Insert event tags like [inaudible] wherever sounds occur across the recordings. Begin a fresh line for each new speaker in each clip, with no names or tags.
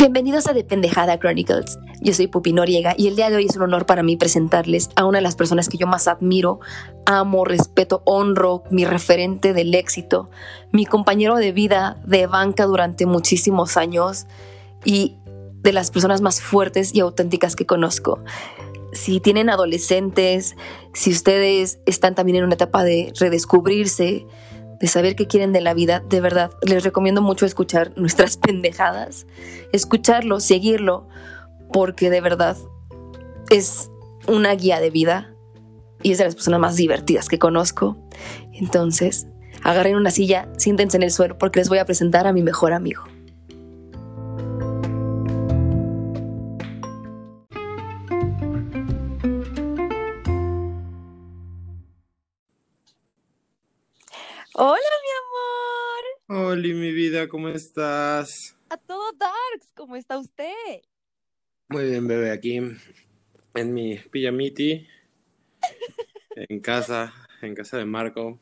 Bienvenidos a Dependejada Chronicles. Yo soy Pupi Noriega y el día de hoy es un honor para mí presentarles a una de las personas que yo más admiro, amo, respeto, honro, mi referente del éxito, mi compañero de vida, de banca durante muchísimos años y de las personas más fuertes y auténticas que conozco. Si tienen adolescentes, si ustedes están también en una etapa de redescubrirse, de saber qué quieren de la vida, de verdad, les recomiendo mucho escuchar [laughs] nuestras pendejadas, escucharlo, seguirlo, porque de verdad es una guía de vida y es de las personas más divertidas que conozco. Entonces, agarren una silla, siéntense en el suelo porque les voy a presentar a mi mejor amigo. Hola, mi
amor. Hola, mi vida, ¿cómo estás?
A todo Darks, ¿cómo está usted?
Muy bien, bebé, aquí en mi pijamiti, [laughs] en casa, en casa de Marco.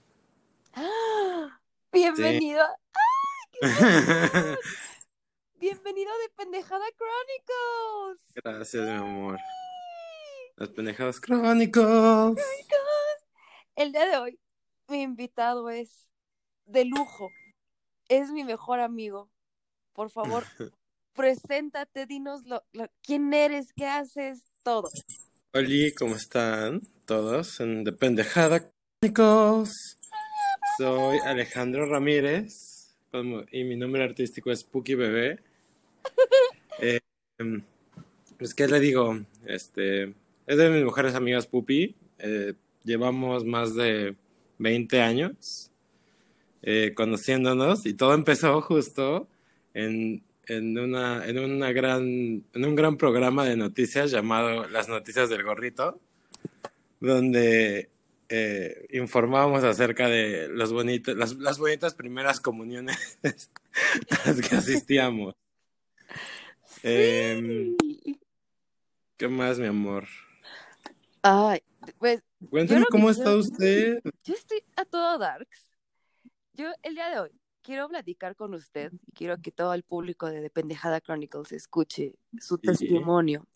Bienvenido. [laughs] Bienvenido de Pendejada Chronicles.
Gracias, mi amor. Las Pendejadas Chronicles.
El día de hoy, mi invitado es de lujo. Es mi mejor amigo. Por favor, [laughs] preséntate, dinos lo, quién eres, qué haces, todo.
Hola, ¿cómo están todos? En The Pendejada Chronicles. Soy Alejandro Ramírez y mi nombre artístico es Puki Bebé. [laughs] Eh, pues, ¿qué le digo? Este, es de mis mejores amigas Pupi. Eh, llevamos más de 20 años eh, conociéndonos y todo empezó justo en, en, una, en, una gran, en un gran programa de noticias llamado Las Noticias del Gorrito, donde eh, informábamos acerca de los bonitos, las, las bonitas primeras comuniones [laughs] a las que asistíamos. Em, ¿Qué más, mi amor?
Ay, pues.
Cuéntame cómo está usted.
Yo estoy a todo darks. Yo el día de hoy quiero platicar con usted y quiero que todo el público de Dependejada Chronicles escuche su testimonio,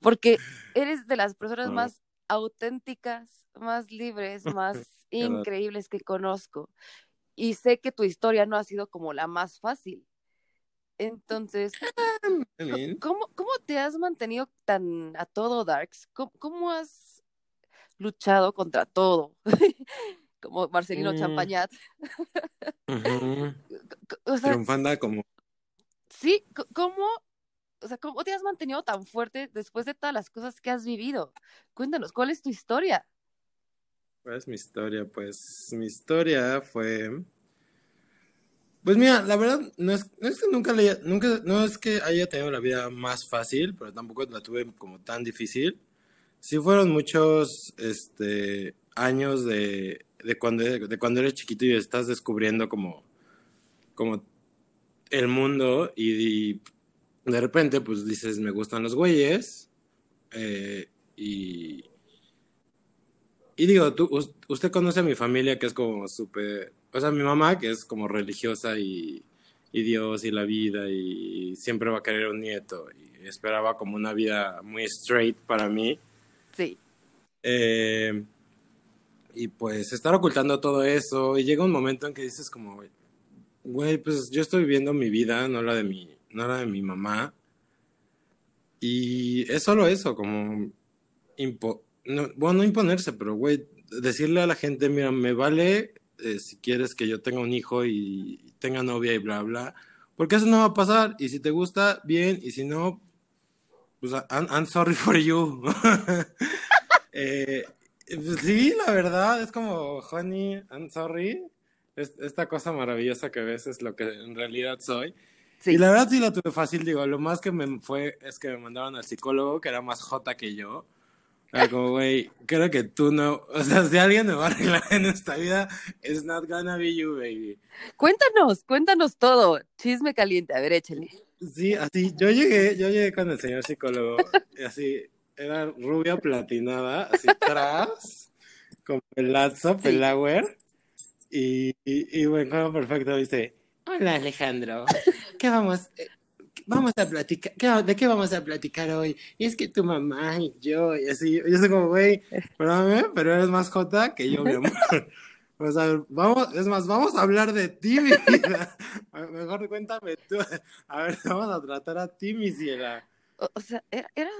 porque eres de las personas más auténticas, más libres, [laughs] más increíbles que conozco. Y sé que tu historia no ha sido como la más fácil. Entonces, ¿cómo, cómo te has mantenido tan a todo, Darks? ¿Cómo, cómo has luchado contra todo? [laughs] como Marcelino mm. Champañat. [laughs]
como.
Sí, ¿cómo, o sea, ¿cómo te has mantenido tan fuerte después de todas las cosas que has vivido? Cuéntanos, ¿cuál es tu historia?
¿Cuál es mi historia? Pues mi historia fue. Pues mira, la verdad, no es, no es que nunca, le, nunca, no es que haya tenido la vida más fácil, pero tampoco la tuve como tan difícil. Sí fueron muchos, este, años de de cuando, de cuando eres chiquito y estás descubriendo como, como el mundo y, de repente pues dices, me gustan los güeyes eh, y, y digo, tú, usted conoce a mi familia que es como súper, o sea, mi mamá que es como religiosa y, y Dios y la vida y siempre va a querer un nieto y esperaba como una vida muy straight para mí.
Sí.
Eh, y pues estar ocultando todo eso y llega un momento en que dices como, güey, pues yo estoy viviendo mi vida, no la de mi, no la de mi mamá. Y es solo eso, como, no, bueno, no imponerse, pero güey, decirle a la gente, mira, me vale eh, si quieres que yo tenga un hijo y tenga novia y bla, bla, porque eso no va a pasar. Y si te gusta, bien, y si no, pues I'm sorry for you. [laughs] eh, pues sí, la verdad, es como, honey, I'm sorry. esta cosa maravillosa que ves es lo que en realidad soy. Y la verdad sí la tuve fácil, digo, lo más que me fue es que me mandaron al psicólogo, que era más jota que yo. Era como, güey, creo que tú no, o sea, si alguien me va a arreglar en esta vida, it's not gonna be you, baby.
Cuéntanos, cuéntanos todo, chisme caliente, a ver, échale.
Sí, así, yo llegué, yo llegué con el señor psicólogo, y así, era rubia platinada, así atrás, con pelazo, pelawer. Y, y, y bueno, perfecto, dice, hola Alejandro, ¿qué vamos, vamos a platicar, ¿de qué vamos a platicar hoy? Y es que tu mamá y yo, y así, yo soy como, güey, perdóname, pero eres más jota que yo, mi amor. O sea, vamos, es más, vamos a hablar de ti, mi vida. [laughs] Mejor cuéntame tú. A ver, vamos a tratar a ti, mi ciela.
O, sea, era, era,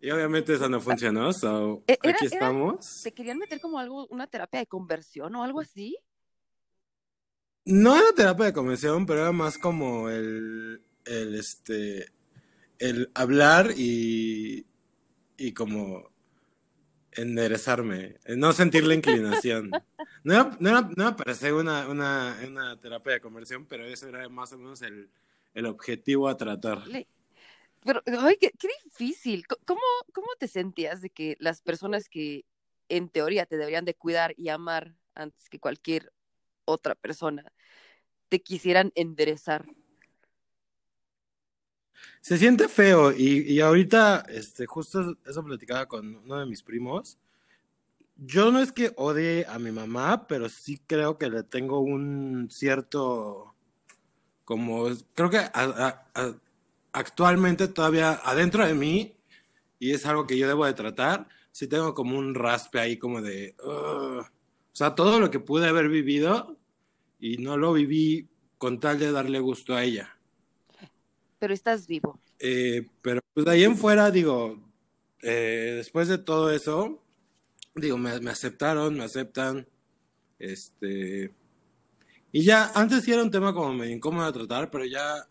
Y obviamente eso no funcionó, so
E- era-
aquí estamos.
¿Te querían meter como algo, una terapia de conversión o algo así?
No era terapia de convención, pero era más como el, el este, el hablar y, y como enderezarme, eh, no sentir la inclinación. No era, no no una, una, terapia de conversión, pero eso era más o menos el, el objetivo a tratar.
Pero, ay, qué, qué difícil. ¿Cómo, ¿Cómo te sentías de que las personas que en teoría te deberían de cuidar y amar antes que cualquier otra persona te quisieran enderezar?
Se siente feo y, y ahorita, este, justo eso platicaba con uno de mis primos. Yo no es que odie a mi mamá, pero sí creo que le tengo un cierto, como, creo que a- actualmente todavía adentro de mí, y es algo que yo debo de tratar, sí tengo como un raspe ahí como de, o sea, todo lo que pude haber vivido y no lo viví con tal de darle gusto a ella.
Pero estás vivo.
Eh, pero pues de ahí en fuera, digo, eh, después de todo eso, digo, me, me aceptaron, me aceptan, este, y ya, antes sí era un tema como medio incómodo de tratar, pero ya,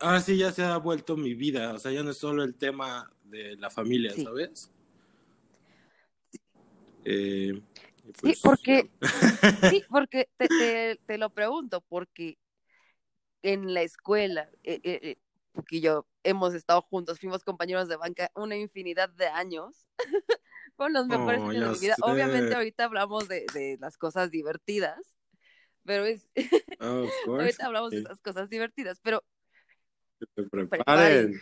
ahora sí ya se ha vuelto mi vida, o sea, ya no es solo el tema de la familia,
Sí.
¿sabes? Eh,
Sí,
pues,
porque, sí, porque te, te, te lo pregunto, porque en la escuela, eh, eh, eh, porque yo hemos estado juntos, fuimos compañeros de banca una infinidad de años. [laughs] Fueron los mejores
Oh,
años de mi vida.
sé.
Obviamente ahorita hablamos de, de las cosas divertidas, pero es, [laughs]
course,
ahorita hablamos de esas cosas divertidas, pero
que te
preparen.
preparen.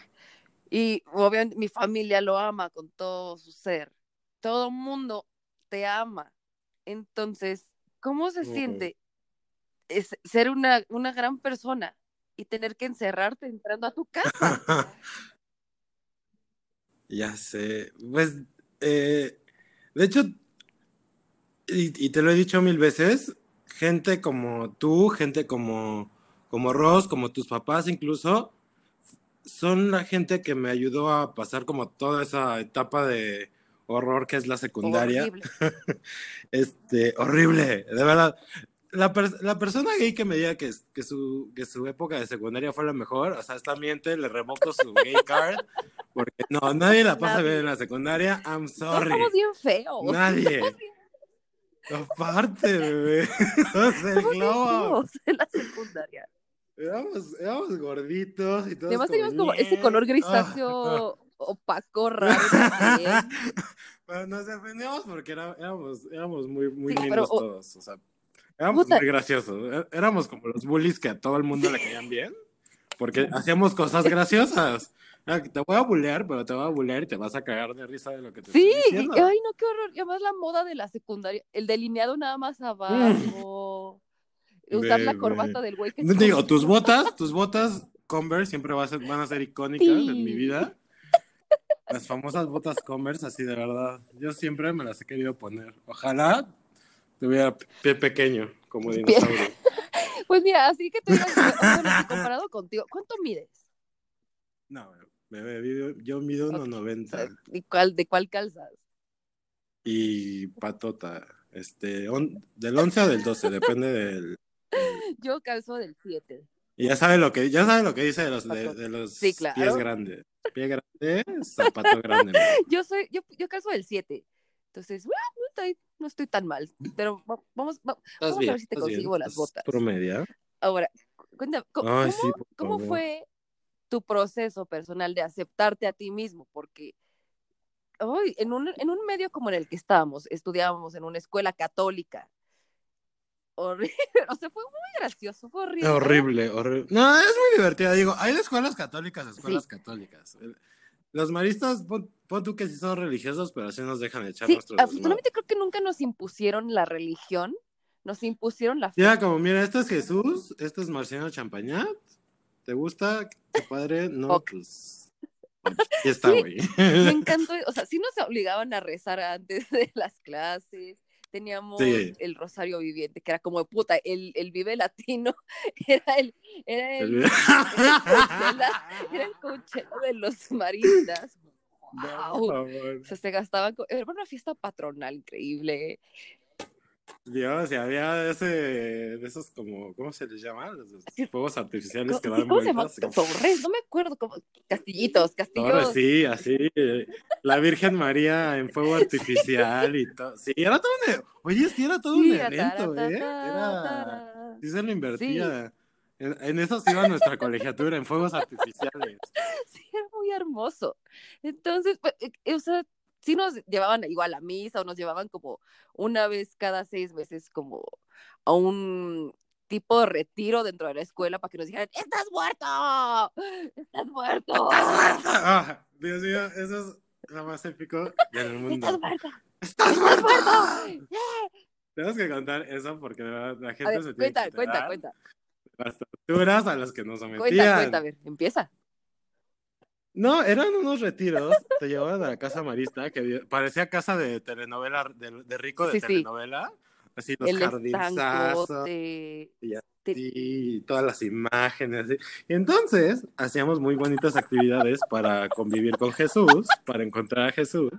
Y obviamente mi familia lo ama con todo su ser. Todo mundo te ama. Entonces, ¿cómo se
Oh.
siente es ser una, una gran persona y tener que encerrarte entrando a tu casa? [laughs]
Ya sé, pues, eh, de hecho, y, y te lo he dicho mil veces, gente como tú, gente como, como Ross, como tus papás incluso, son la gente que me ayudó a pasar como toda esa etapa de horror que es la secundaria.
Horrible. [laughs]
Este, horrible, de verdad. La, per- la persona gay que me diga que, que, su, que su época de secundaria fue la mejor, o sea, está miente, le revoco su gay card, porque no, nadie la pasa
Nadie.
bien en la secundaria, I'm sorry.
somos bien feos.
Nadie. [laughs] Aparte, bebé. O sea, el
somos bien
globo.
feos en la secundaria.
Éramos, éramos gorditos y todos
Además teníamos como ese color grisáceo [laughs] opaco raro. [laughs]
Pero nos defendíamos porque era- éramos, éramos muy, muy
Sí,
lindos
o-
todos. O sea, éramos
Puta.
muy graciosos. É- Éramos como los bullies que a todo el mundo le caían bien. Porque hacíamos cosas graciosas. Te voy a bullear, pero te voy a bullear y te vas a cagar de risa de lo que te
Sí,
estoy diciendo.
ay no, qué horror. Y además la moda de la secundaria, el delineado nada más abajo, usar la
Bebé.
corbata del güey que
digo, tus botas, tus botas Converse siempre va a ser- van a ser icónicas en mi
Sí.
vida. Las famosas botas Converse, así de verdad. Yo siempre me las he querido poner. Ojalá tuviera pie pequeño, como dinosaurio. [laughs]
Pues mira, así que tú digas, bueno, comparado contigo, ¿cuánto mides?
No, bebé, yo, yo mido
Ok,
1.90
¿Y cuál, de cuál calzas?
y patota. Este, on- del 11 o del 12, depende del.
Yo calzo del 7.
Y ya sabe lo que, ya sabe lo que dice de los, de, de los
Sí, claro.
pies grandes. Pie grande, zapato grande.
Yo soy, yo, yo calzo del 7. Entonces, bueno, no estoy, no estoy tan mal. Pero va- vamos, Vamos a ver si te
bien,
consigo las botas.
Promedia.
ahora, cuéntame, ¿cómo,
Ay,
cómo-
sí,
fue tu proceso personal de aceptarte a ti mismo? Porque ay, en, un, en un medio como en el que estábamos, estudiábamos en una escuela católica. Horrible, [laughs] o sea, fue muy gracioso, fue horrible.
Horrible, horrible. No, es muy divertida. Digo, hay escuelas católicas, escuelas
Sí.
católicas. Los maristas, pon, pon tú que sí son religiosos, pero así nos dejan echar
Sí,
nuestros
afortunadamente creo que nunca nos impusieron la religión, nos impusieron la fe.
Ya, como, mira, este es Jesús, este es Marciano Champañat, ¿Te gusta? Qué padre. No,
Ok.
pues. Está,
Sí. Me [laughs] encantó, o sea, sí nos obligaban a rezar antes de las clases. Teníamos
Sí.
el rosario viviente, que era como de puta, el, el vive latino, [laughs] era el, era el,
El-
Coachella, [laughs] era el Coachella [laughs] de los maristas.
No,
Wow.
por favor.
O sea, se gastaban, era una fiesta patronal increíble.
Dios, y había ese, de esos como, ¿cómo se les llama? Los
Sí.
fuegos artificiales
¿Cómo,
que
sí,
dan
cómo se llama?
vueltas. como-
Torres, no me acuerdo cómo. Castillitos, castillos.
Torres, sí, así. La Virgen María en fuego [laughs] artificial y todo. Sí, era todo un... e- Oye, sí, era todo un
Sí,
evento,
tara,
¿eh? Era... Sí se lo invertía. En, en eso se iba nuestra colegiatura, en fuegos artificiales. [laughs]
Sí, era muy hermoso. Entonces, pues, eh, o sea, sí nos llevaban igual a misa o nos llevaban como una vez cada seis meses como a un tipo de retiro dentro de la escuela para que nos dijeran, ¡estás muerto! ¡Estás muerto!
Ah, Dios mío, eso es lo más épico del [laughs]
¡Estás
mundo.
muerto!
¡Estás
¡Estás
muerto!
muerto! [laughs]
Tenemos que contar eso porque la
A
gente
ver,
se tiene
cuenta,
que
cuenta, cuenta,
las torturas a las que nos sometían.
cuenta, cuenta, a ver, empieza.
No, eran unos retiros, te llevaban a la casa marista, que parecía casa de telenovela, de, de rico de
Sí,
telenovela, así los
El
jardinzazos,
estancote.
y así, todas las imágenes. así. Y entonces hacíamos muy bonitas actividades para convivir con Jesús, para encontrar a Jesús.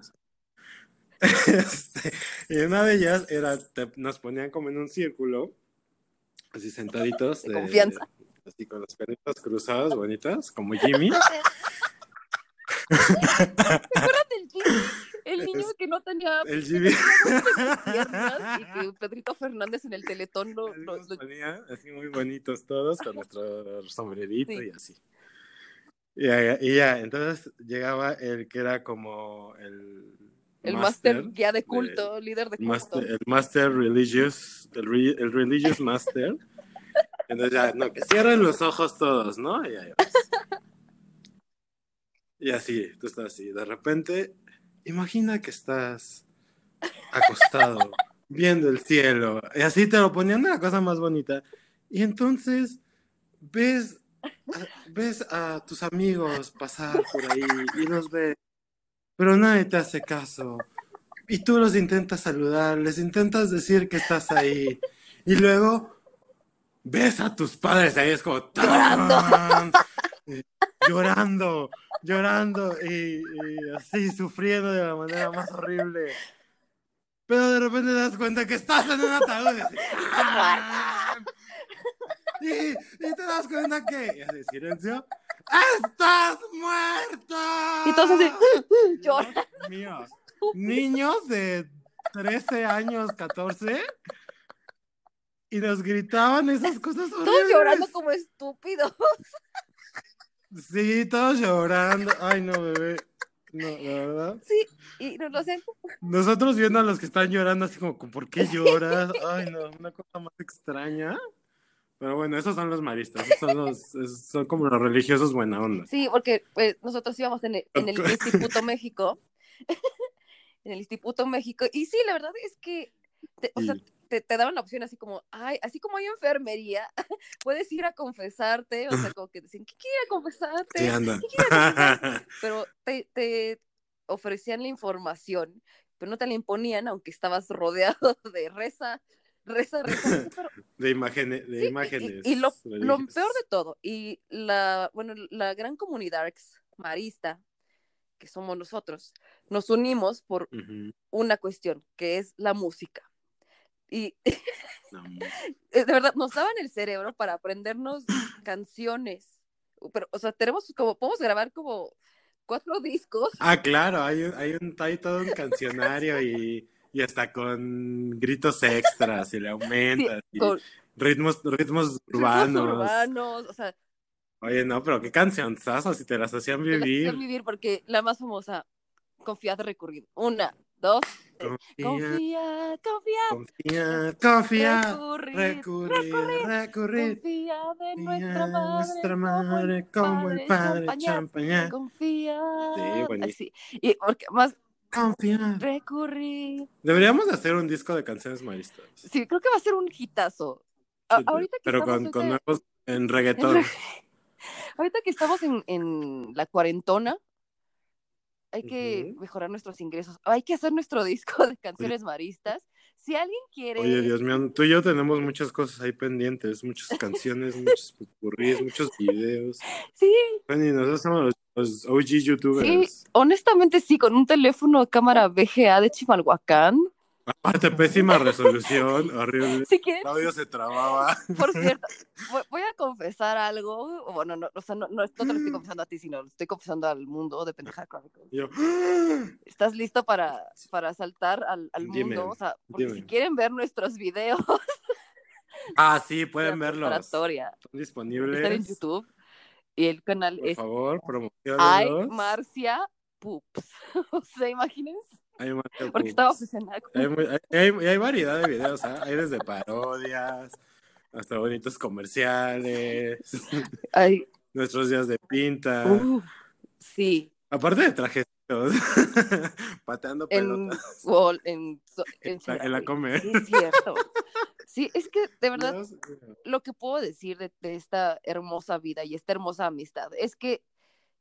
[laughs] Este, y una de ellas era, te- nos ponían como en un círculo, así sentaditos.
De confianza.
Así con los pelitos cruzados, bonitos, como Jimmy. [laughs] [laughs]
¿Se acuerdan del Jimmy? El niño que no tenía
El Jimmy. [laughs]
piernas y que Pedrito Fernández en el teletón lo,
Así
lo-
nos
lo-
ponía, así muy bonitos todos, con nuestro sombrerito
Sí.
y así. Y ya, y ya, entonces llegaba el que era como el,
el máster guía de culto, líder de culto.
master- el master religious, el, re- el religious master. Entonces ya, no, que cierren los ojos todos, ¿no? Y, ahí vas. Y así, tú estás así. De repente, imagina que estás acostado, [laughs] viendo el cielo. Y así te lo ponían la cosa más bonita. Y entonces ves, a- ves a tus amigos pasar por ahí y los ves, pero nadie te hace caso. Y tú los intentas saludar, les intentas decir que estás ahí. Y luego ves a tus padres ahí, es como ¡tarán! Eh, llorando, llorando y, y así sufriendo de la manera más horrible. Pero de repente te das cuenta que estás en un ataúd. y ¡tarán! [laughs] Y, te das cuenta que, y así, silencio, ¡estás muerto!
Y todos así.
Niños [laughs] de 13 años, 14, y nos gritaban esas cosas
Todos
horribles.
llorando como estúpidos.
Sí, todos llorando. Ay, no, bebé. No, la verdad.
Sí, y nos lo hacen.
Nosotros viendo a los que están llorando, así como, ¿por qué [laughs] lloras? Ay, no, una cosa más extraña. Pero bueno, esos son los maristas. Esos son, los, esos son como los religiosos buena onda.
Sí, porque pues, nosotros íbamos en el, en el Instituto [laughs] México. [laughs] en el Instituto México. Y sí, la verdad es que, te- o sea. Te, te daban la opción así como, ay, así como hay enfermería, [laughs] puedes ir a confesarte. O sea, como que decían, ¿qué quiere confesarte?
Sí, anda.
¿Qué quiere confesarte? [laughs] Pero te, te ofrecían la información, pero no te la imponían, aunque estabas rodeado [laughs] de reza, reza, reza. pero
De imágenes. De
Sí,
imágenes
Y, y lo, lo peor de todo, y la, bueno, la gran comunidad marista, que somos nosotros, nos unimos por una cuestión, que es la música. Y
No, [laughs]
eh, de verdad, nos daban el cerebro para aprendernos canciones. Pero, o sea, tenemos como, podemos grabar como cuatro discos.
Ah, claro, hay, un, hay, un, hay todo un cancionario y, y hasta con gritos extras y le
sí,
aumentas y
con
ritmos, ritmos
ritmos
urbanos.
urbanos, o sea,
Oye, no, pero qué cancionzazos si te las hacían
te las
vivir.
hacían vivir porque la más famosa, confiad recurrir. Una, dos,
Confía,
Confía, confía,
confía, confía,
recurrir,
recurrir, recurrir.
confía de nuestra
en
madre,
nuestra madre como el padre Champañá.
Confía.
Sí, buenísimo.
Así. Y porque más
Confía.
recurrir.
Deberíamos de hacer un disco de canciones maristas.
Sí, creo que va a ser un hitazo. A-
Sí,
ahorita que
pero con, con nuevos en reggaetón. [laughs]
Ahorita que estamos en, en la cuarentona, hay que mejorar nuestros ingresos. Hay que hacer nuestro [laughs] disco de canciones maristas. Si alguien quiere.
Oye, Dios mío, tú y yo tenemos muchas cosas ahí pendientes, muchas canciones, muchos pupurríes, muchos videos. [laughs]
Sí.
Bueno, y nosotros somos los, OG youtubers.
Sí, honestamente sí, con un teléfono cámara VGA de Chimalhuacán.
Aparte, pésima resolución, [laughs] horrible.
Si quieres,
El audio se trababa. [laughs]
por cierto, [laughs] voy- a confesar algo. Bueno, no, o sea, no, no, no te lo estoy confesando a ti, sino lo estoy confesando al mundo de Pendeja Chronicles.
Yo, [gasps]
¿Estás listo para, para saltar al, al
Dime,
mundo? O sea, porque si quieren ver nuestros videos
ah, sí,
de
pueden verlos. Están disponibles.
están en YouTube y el canal
Por
es
favor,
Ay
promocionenlos.
Marcia Pups. o sea, imagínense,
Hay,
porque estaba obsesionada con
hay, muy- hay- hay- hay variedad de videos, ¿ah? Hay desde parodias hasta bonitos comerciales,
Ay, [laughs]
nuestros días de pinta,
uh, sí,
aparte de trajecitos, [laughs] pateando
en,
pelotas.
En, so- en
En la- en la. Comer.
Sí, es cierto. Sí, es que de verdad
Dios
lo que puedo decir de, de esta hermosa vida y esta hermosa amistad es que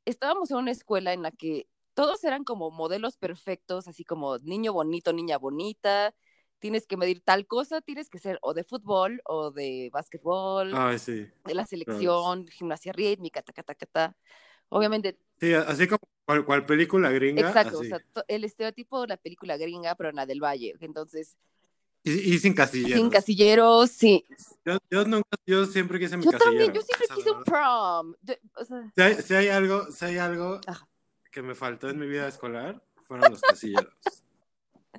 estábamos en una escuela en la que todos eran como modelos perfectos, así como niño bonito, niña bonita, tienes que medir tal cosa, tienes que ser o de fútbol o de básquetbol,
Ay, sí.
de la selección, gimnasia rítmica, ta, ta, ta, ta. Obviamente,
Sí, así como cual, cual película gringa.
exacto,
así.
o sea, el estereotipo de la película gringa, pero en la del Valle. Entonces,
y, y sin casilleros.
sin casilleros, sí.
Yo, yo nunca, yo siempre quise mi
Yo
casillero.
también, yo siempre quise un prom. Yo- o sea,
Si hay, si hay algo, si hay algo
Ajá.
Que me faltó en mi vida escolar, fueron los casilleros. [laughs]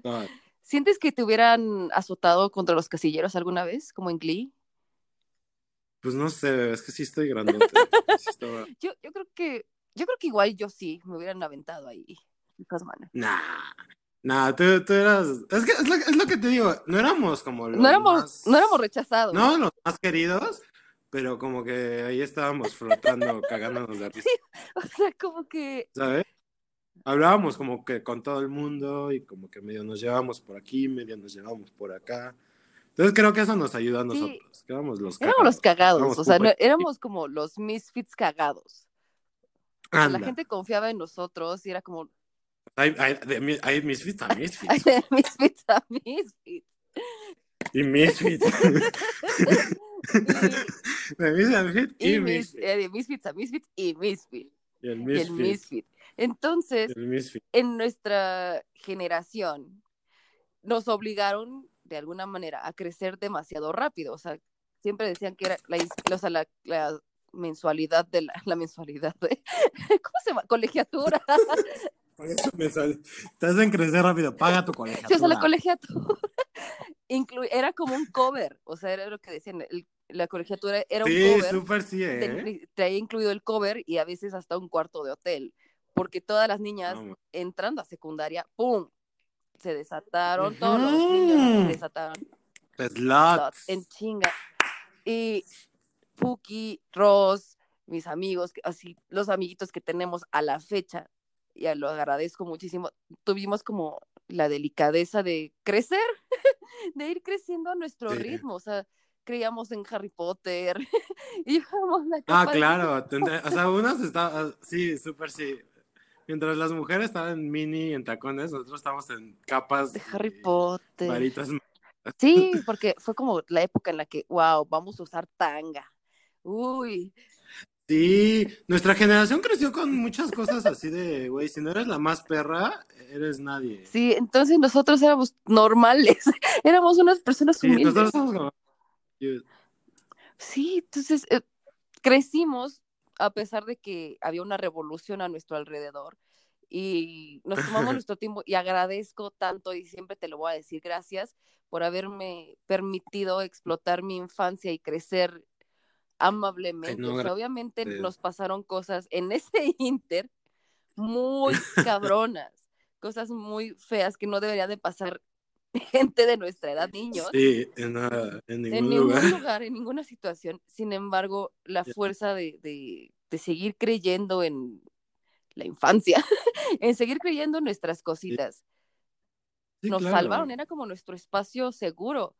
No,
¿Sientes que te hubieran azotado contra los casilleros alguna vez, como en Glee?
pues no sé, es que sí estoy grandote. Sí estaba- [laughs]
Yo, yo creo que, yo creo que igual yo sí, me hubieran aventado ahí.
Nah, nah, tú, tú eras. Es que es lo, es lo que te digo, no éramos como los
No éramos,
más-
no éramos rechazados.
No los más queridos, pero como que ahí estábamos flotando, cagándonos de [laughs] risa,
O sea, como que,
¿sabes? Hablábamos como que con todo el mundo y como que medio nos llevábamos por aquí, medio nos llevábamos por acá. Entonces creo que eso nos ayuda a
Sí.
nosotros, que éramos los
éramos los cagados,
Éramos
o sea, no- éramos como los misfits cagados. La gente confiaba en nosotros y era como,
Hay, hay, de hay misfits a misfits. [laughs]
de misfits a misfits.
Y misfits. [laughs] [laughs] de misfits
Y,
y
mis-
misfits.
eh, de misfits a misfits y misfits.
Y el
Y el
misfit.
misfit. Entonces,
El misfit.
en nuestra generación nos obligaron de alguna manera a crecer demasiado rápido. O sea, siempre decían que era la, o sea, la, la mensualidad de la, la mensualidad de, [laughs] ¿cómo se llama? Colegiatura. [laughs]
Te hacen crecer rápido. Paga tu
Sí,
colegiatura.
o sea, la colegiatura era como un cover. O sea, era lo que decían. el- la colegiatura era un
Sí,
cover.
súper sí,
te
¿eh?
traía incluido el cover y a veces hasta un cuarto de hotel. Porque todas las niñas entrando a secundaria, ¡pum! Se desataron, todos los niños se desataron
Slots.
en chinga. Y Puki, Ross, mis amigos, así, los amiguitos que tenemos a la fecha, y lo agradezco muchísimo, tuvimos como la delicadeza de crecer, [laughs] de ir creciendo a nuestro
Sí.
ritmo, o sea, creíamos en Harry Potter, [laughs] llevamos la
Ah, claro. O sea, unas estaban. Sí, súper sí. Mientras las mujeres estaban en mini y en tacones, nosotros estábamos en capas.
de Harry Potter.
Varitas.
Sí, [laughs] porque fue como la época en la que, wow, vamos a usar tanga. Uy,
Sí, nuestra generación creció con muchas cosas así de, güey, si no eres la más perra, eres nadie.
sí, entonces nosotros éramos normales, [laughs] éramos unas personas
Sí,
humildes.
nosotros somos
Sí, entonces eh, crecimos a pesar de que había una revolución a nuestro alrededor y nos tomamos [laughs] nuestro tiempo y agradezco tanto y siempre te lo voy a decir gracias por haberme permitido explotar mi infancia y crecer amablemente.
no,
O sea, obviamente nos pasaron cosas en ese [laughs] inter muy [laughs] cabronas, cosas muy feas que no deberían de pasar [laughs] gente de nuestra edad, niños
Sí, en, nada, en ningún
en ningún
lugar.
lugar, en ninguna situación. Sin embargo, la fuerza de, de- de seguir creyendo en la infancia, [laughs] en seguir creyendo en nuestras cositas,
Sí,
nos
claro.
salvaron, era como nuestro espacio seguro.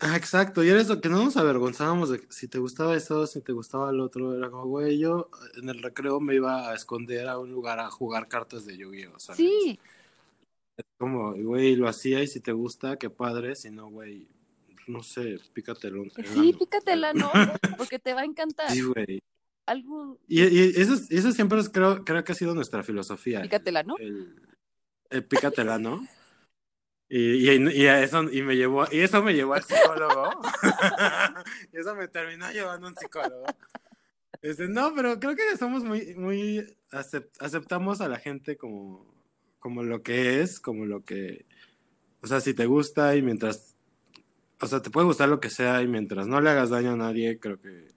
Ah, exacto, y era eso, que no nos avergonzábamos de si te gustaba eso, si te gustaba el otro, era como, güey, yo en el recreo me iba a esconder a un lugar a jugar cartas de Yu-Gi-Oh!
Sí.
Es como, güey, lo hacía y si te gusta, qué padre, si no, güey, no sé, pícatelo.
Sí, pícatela, ¿no? [laughs] Porque te va a encantar.
Sí, güey.
Algún...
Y, y, eso, eso siempre es, creo, creo que ha sido nuestra filosofía.
Pícatela, ¿no?
El, el pícatela, ¿no? Y, y, y, eso, y, me llevó, y eso me llevó al psicólogo. [laughs] y eso me terminó llevando a un psicólogo. Este, no, pero creo que somos muy, muy, aceptamos a la gente como, como lo que es, como lo que, o sea, si te gusta y mientras, o sea, te puede gustar lo que sea y mientras no le hagas daño a nadie, creo que...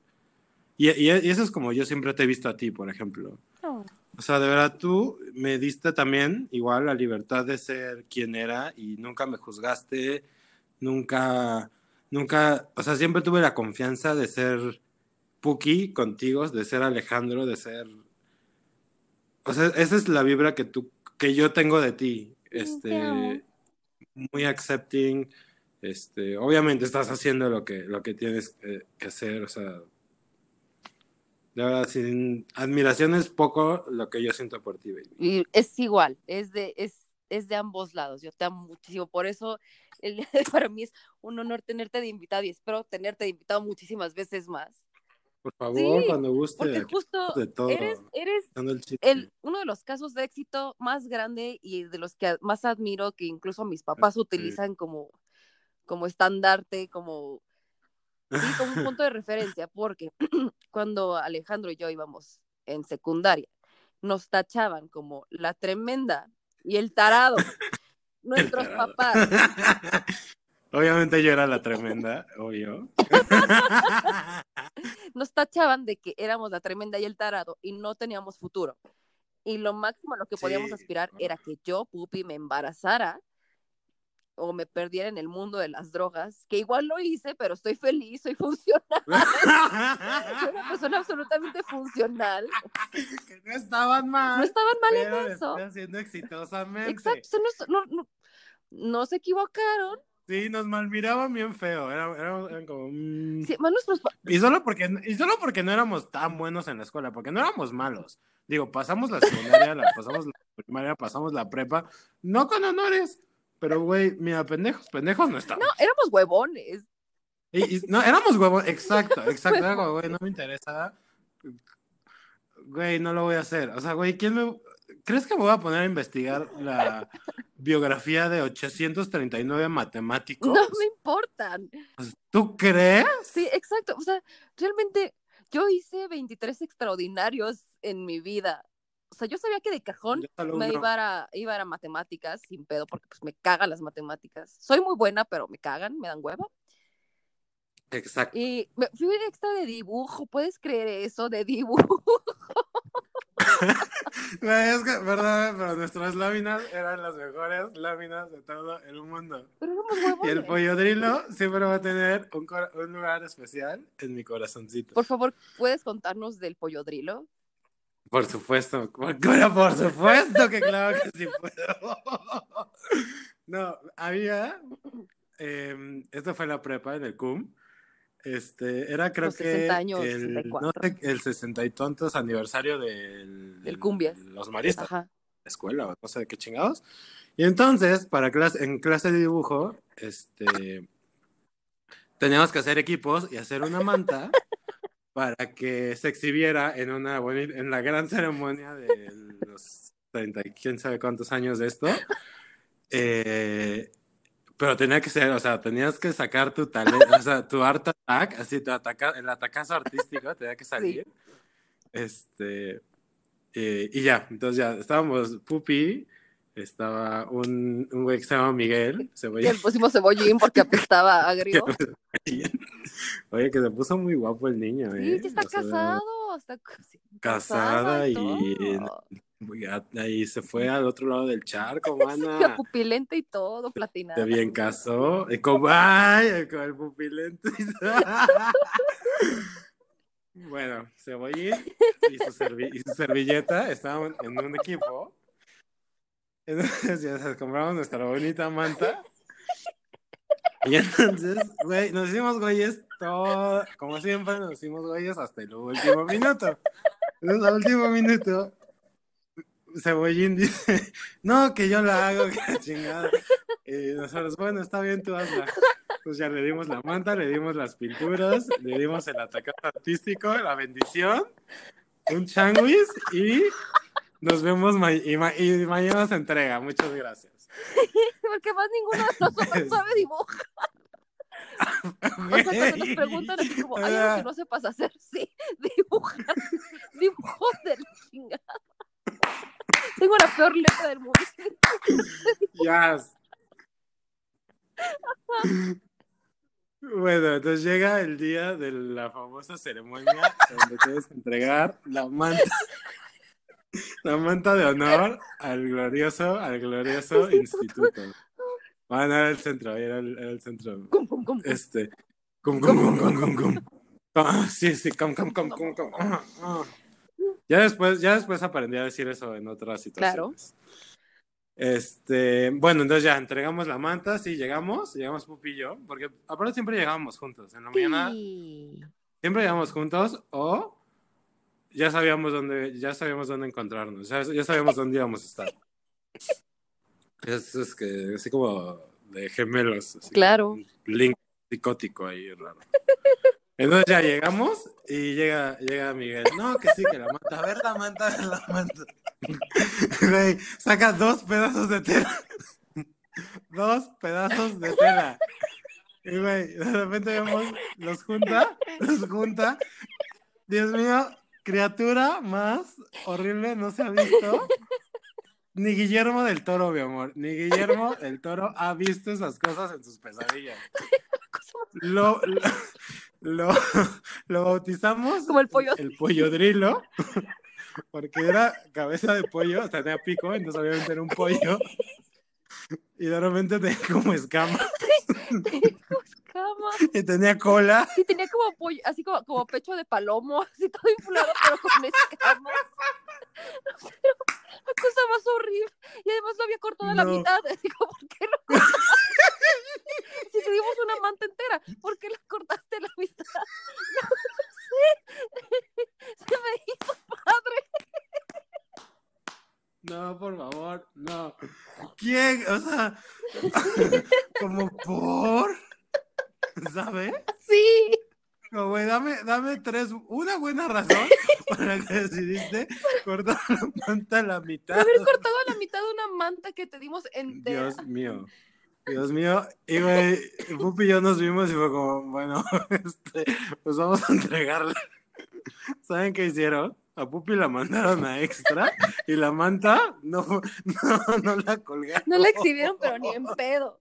Y, y, eso es como yo siempre te he visto a ti, por ejemplo. Oh. O sea, de verdad tú me diste también igual la libertad de ser quien era y nunca me juzgaste, nunca, nunca, o sea, siempre tuve la confianza de ser Puki contigo, de ser Alejandro, de ser... O sea, esa es la vibra que tú, que yo tengo de ti. Este, muy accepting. Este, obviamente estás haciendo lo que, lo que tienes que, que hacer, o sea, de verdad, sin admiración es poco lo que yo siento por ti, baby.
Y es igual, es de, es, es de ambos lados. Yo te amo muchísimo. Por eso el, para mí es un honor tenerte de invitado y espero tenerte de invitado muchísimas veces más.
Por favor, cuando guste.
Porque justo eres, eres el, uno de los casos de éxito más grande y de los que más admiro, que incluso mis papás utilizan como, como estandarte, como Sí, como un punto de referencia, porque [clears throat] cuando Alejandro y yo íbamos en secundaria, nos tachaban como la tremenda y el tarado, [laughs] nuestros papás. [laughs]
Obviamente yo era la tremenda, obvio. [laughs] [laughs]
Nos tachaban de que éramos la tremenda y el tarado y no teníamos futuro. Y lo máximo a lo que podíamos aspirar era que yo, Pupi, me embarazara o me perdiera en el mundo de las drogas, que igual lo hice, pero estoy feliz, soy funcional. [laughs] soy una persona absolutamente funcional.
que no estaban mal.
No estaban mal en eso.
haciendo exitosamente.
Exacto, no, no, no, se equivocaron.
Sí, nos malmiraban bien feo, eran, eran, como... Mm.
Sí, nuestros...
y, solo porque, y solo porque no éramos tan buenos en la escuela, porque no éramos malos. Digo, pasamos la secundaria, la, pasamos la primaria, pasamos la prepa, no con honores, pero, güey, mira, pendejos, pendejos no estamos.
No, éramos huevones.
Y, no, éramos huevones, exacto, [laughs] exacto. güey, no me interesa. Güey, no lo voy a hacer. O sea, güey, ¿quién me. ¿Crees que me voy a poner a investigar la biografía de 839 matemáticos?
No me importan.
Pues, ¿Tú crees?
Sí, exacto. O sea, realmente yo hice 23 extraordinarios en mi vida o sea, yo sabía que de cajón me iba a, iba a, matemáticas sin pedo, porque pues me cagan las matemáticas. Soy muy buena, pero me cagan, me dan huevo.
Exacto.
Y me fui extra de dibujo, ¿puedes creer eso? De dibujo. [laughs] [laughs]
es que, verdad, pero nuestras láminas eran las mejores láminas de todo el mundo. y el pollodrilo siempre va a tener un, un, lugar especial en mi corazoncito.
Por favor, ¿puedes contarnos del pollodrilo?
Por supuesto, por [laughs] supuesto que claro que sí puedo. [laughs] No, había, eh, esto fue la prepa en el CUM, este, era creo que el, no sé, el 60 y tontos aniversario del,
del Cumbia.
los maristas, Ajá. escuela, no sé de qué chingados. Y entonces, para clase, en clase de dibujo, este, teníamos que hacer equipos y hacer una manta [laughs] para que se exhibiera en una en la gran ceremonia de los 30 y quién sabe cuántos años de esto. [laughs] Eh, pero tenía que ser, o sea, tenías que sacar tu talento, o sea, tu art attack, así tu ataca, el atacazo artístico tenía que salir. Este, eh, y ya, entonces ya estábamos Pupi, estaba un, un güey que se llama Miguel.
Cebollín. le pusimos cebollín porque apestaba [laughs] agrio.
Oye, que se puso muy guapo el niño,
¿eh? Sí, está casado. Está
casada y, ahí se fue al otro lado del charco, [laughs] mana.
pupilente y todo, platinado.
Se bien casó. Con, ay, con el pupilente. [laughs] bueno, Cebollín y su, y su servilleta estaban en un equipo entonces ya compramos nuestra bonita manta. Y entonces, güey, nos hicimos güeyes todo, como siempre, nos hicimos güeyes hasta el último minuto. Entonces, al último minuto, Cebollín dice, [laughs] no, que yo la hago, [laughs] que la chingada. Y nosotros, bueno, está bien, tú hazla. Entonces ya le dimos la manta, le dimos las pinturas, le dimos el atacante artístico, la bendición, un changuis y nos vemos ma y, ma y mañana se entrega. Muchas gracias. [laughs]
Porque más ninguno de nosotros sabe dibujar. O sea, cuando nos preguntan así como, hay algo que no sepas hacer, sí, dibujar, dibujos del chingado. Tengo la peor letra del mundo.
Yes. Bueno, entonces llega el día de la famosa ceremonia donde tienes que entregar la manta, la manta de honor al glorioso, al glorioso instituto. Van a el centro, era el, era el centro.
Cum, cum, cum.
Este. Cum, cum, cum, cum, cum, cum. Ah, sí, sí, cum, cum, cum, cum, cum. Ah, ah. Ya después, ya después aprendí a decir eso en otras situaciones. Este, bueno, entonces ya entregamos la manta, sí, llegamos, llegamos Pupi y yo, porque aparte siempre llegábamos juntos. En la mañana
Sí.
siempre llegamos juntos o ya sabíamos dónde, ya sabíamos dónde encontrarnos, ya, ya sabíamos dónde íbamos a estar. Es, es que así como de gemelos, así
Claro.
un link psicótico ahí raro. [laughs] Entonces ya llegamos y llega, llega Miguel. No, que sí, que la manta. A ver la manta, a ver la manta. Güey, saca dos pedazos de tela. Dos pedazos de tela. Y güey, de repente vemos, los junta, los junta. Dios mío, criatura más horrible no se ha visto. Ni Guillermo del Toro, mi amor. Ni Guillermo del Toro ha visto esas cosas en sus pesadillas. Lo, lo, lo, [laughs] lo bautizamos
Como el pollo.
el pollodrilo, [laughs] porque era cabeza de pollo, hasta tenía pico, entonces obviamente era un pollo. Y de repente tenía como escamas [laughs]
Escama.
y tenía cola.
Sí, tenía como pollo, así como, como pecho de palomo, así todo inflado, pero con escamas. [laughs] No sé, la cosa más horrible. Y además lo había cortado a la mitad. [laughs] Como, ¿por qué lo [laughs] cortaste? si te dimos una manta entera, ¿por qué la cortaste a la mitad? No, sé. Se me hizo padre.
No, por favor, no. ¿Quién? O sea, como por, ¿sabes?
Sí.
Como, güey, dame, dame tres, una buena razón [laughs] para que decidiste cortar la manta a la mitad.
Haber cortado a la mitad de una manta que te dimos entera.
Dios mío. Dios mío. Y güey, Pupi y yo nos vimos y fue como, bueno, [laughs] este, pues vamos a entregarla. [laughs] ¿Saben qué hicieron? A Pupi la mandaron a extra y la manta no, no, no la colgaron.
No la exhibieron, pero ni en pedo.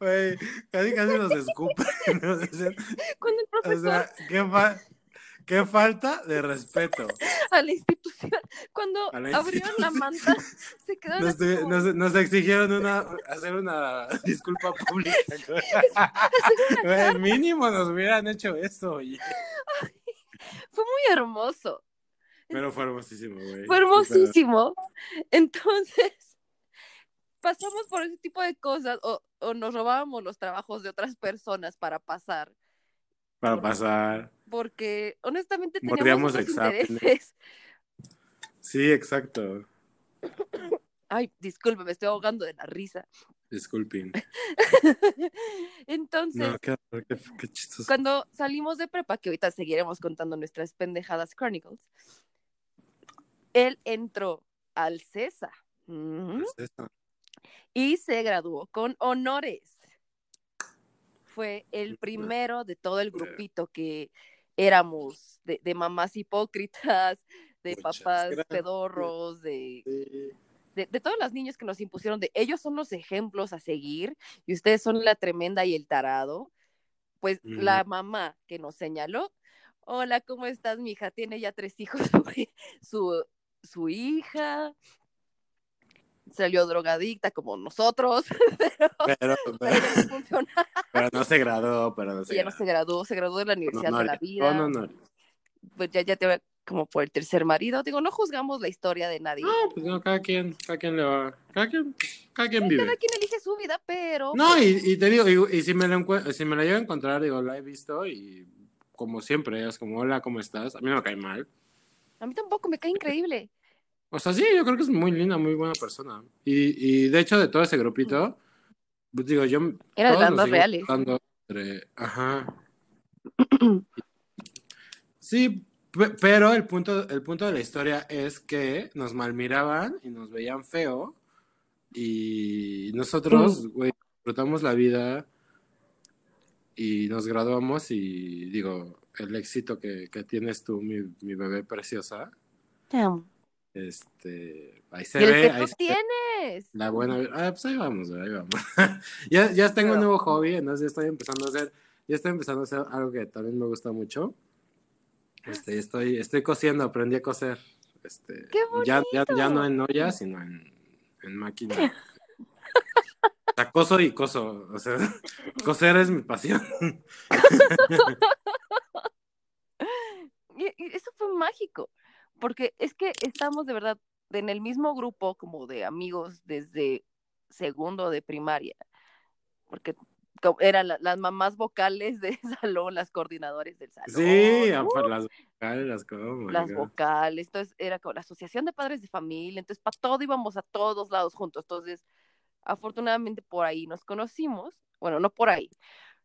Güey, casi casi nos escupen. [laughs]
Cuando el
O
profesor
sea, qué, fa- qué falta de respeto. [laughs]
a la institución, cuando
la
abrieron la manta, se quedaron
Nos,
así como-
nos- nos exigieron una, hacer una disculpa pública. [laughs] Güey, mínimo nos hubieran hecho eso, oye.
Fue muy hermoso.
Pero fue hermosísimo, güey.
Fue hermosísimo. [laughs] Entonces, pasamos por ese tipo de cosas o, o nos robábamos los trabajos de otras personas para pasar,
Para pasar.
porque honestamente teníamos intereses.
Sí, exacto. [laughs]
Ay, disculpe, me estoy ahogando de la risa.
Disculpen. [laughs]
Entonces,
No, qué, qué, qué chistoso.
cuando salimos de prepa, que ahorita seguiremos contando nuestras pendejadas Chronicles, él entró al CESA y se graduó con honores. Fue el primero de todo el grupito que éramos de, de mamás hipócritas, de
Muchas
papás
gracias.
pedorros, de,
Sí.
de, de todos los niños que nos impusieron de ellos son los ejemplos a seguir y ustedes son la tremenda y el tarado, pues la mamá que nos señaló, hola, ¿cómo estás, mi hija? Tiene ya tres hijos, [laughs] su, su hija salió drogadicta como nosotros, [laughs] pero,
Pero, [laughs]
pero
pero,
no
pero no se graduó, pero no se
ya no se graduó, se graduó de la Universidad de la Vida,
honores.
pues ya, ya te como por el tercer marido. Digo, no juzgamos la historia de nadie.
No, pues no, cada quien, cada quien le va, cada quien, cada quien vive.
Cada quien elige su vida, pero...
No,
pues,
y, y te digo, y, y si me la si me la llego a encontrar, digo, la he visto y como siempre, es como, hola, ¿cómo estás? A mí no me cae mal.
A mí tampoco me cae increíble. [laughs]
O sea, sí, yo creo que es muy linda, muy buena persona. Y, y de hecho, de todo ese grupito, pues digo, yo...
Era de
seguimos
reales.
entre- Ajá. [clears throat] Sí, pe- pero el punto, el punto de la historia es que nos malmiraban y nos veían feo y nosotros, güey, disfrutamos la vida y nos graduamos y digo, el éxito que, que tienes tú, mi, mi bebé preciosa, este, ahí se
Y el
ve,
que
ahí
tú
se ve
tienes.
la buena, ah, pues ahí vamos, ahí vamos. [laughs] ya, ya tengo un
Pero-
nuevo hobby, entonces ya estoy empezando a hacer, ya estoy empezando a hacer algo que también me gusta mucho. Este, estoy, estoy cosiendo, aprendí a coser. Este,
¡Qué
ya, ya, ya no en olla, sino en, en máquina. [laughs] Sea, coso y coso. O sea, [laughs] coser es mi pasión.
Y, y eso fue mágico, porque es que estamos de verdad en el mismo grupo como de amigos desde segundo de primaria, porque eran la- las mamás vocales del [laughs] salón, las coordinadores del salón,
Sí,
¡uh!
apa- las vocales, las oh
las vocales, entonces era como la asociación de padres de familia, entonces para todo íbamos a todos lados juntos, entonces afortunadamente por ahí nos conocimos, bueno, no por ahí,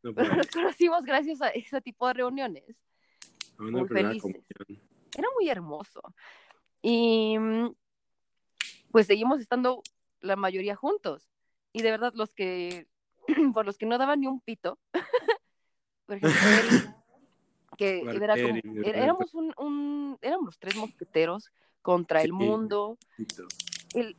No, [laughs]
pero nos conocimos gracias a ese tipo de reuniones.
una
muy felices. era muy hermoso. Y mm, pues seguimos estando la mayoría juntos. Y de verdad, los que, [clears throat] por los que no daban ni un pito, [laughs] por ejemplo, él, [laughs] que era como,
Roberto.
éramos un, un- éramos los tres mosqueteros contra el mundo. Es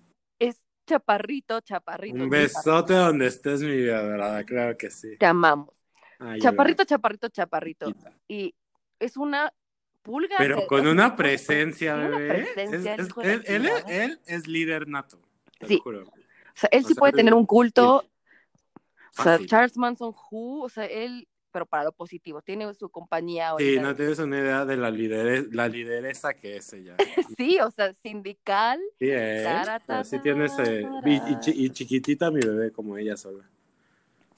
chaparrito, chaparrito.
Un besote donde estés, mi vida dorada, claro que sí.
Te amamos.
Ay,
Chaparrito, chaparrito, chaparrito. Y es una pulga.
Pero con una presencia,
una
bebé.
presencia,
Es- es- él, él es,
chingada.
él es líder nato. Te
Sí.
lo juro.
O sea, él
O
sí
sea,
puede tener un culto. O sea. Charles Manson Who, o sea, él, pero para lo positivo, tiene su compañía
Sí, no tienes una idea de la, lidere- la lideresa que es ella. [laughs]
Sí, o sea, sindical.
Sí.
Tara,
Así tienes. eh, y, y y chiquitita mi bebé, como ella sola.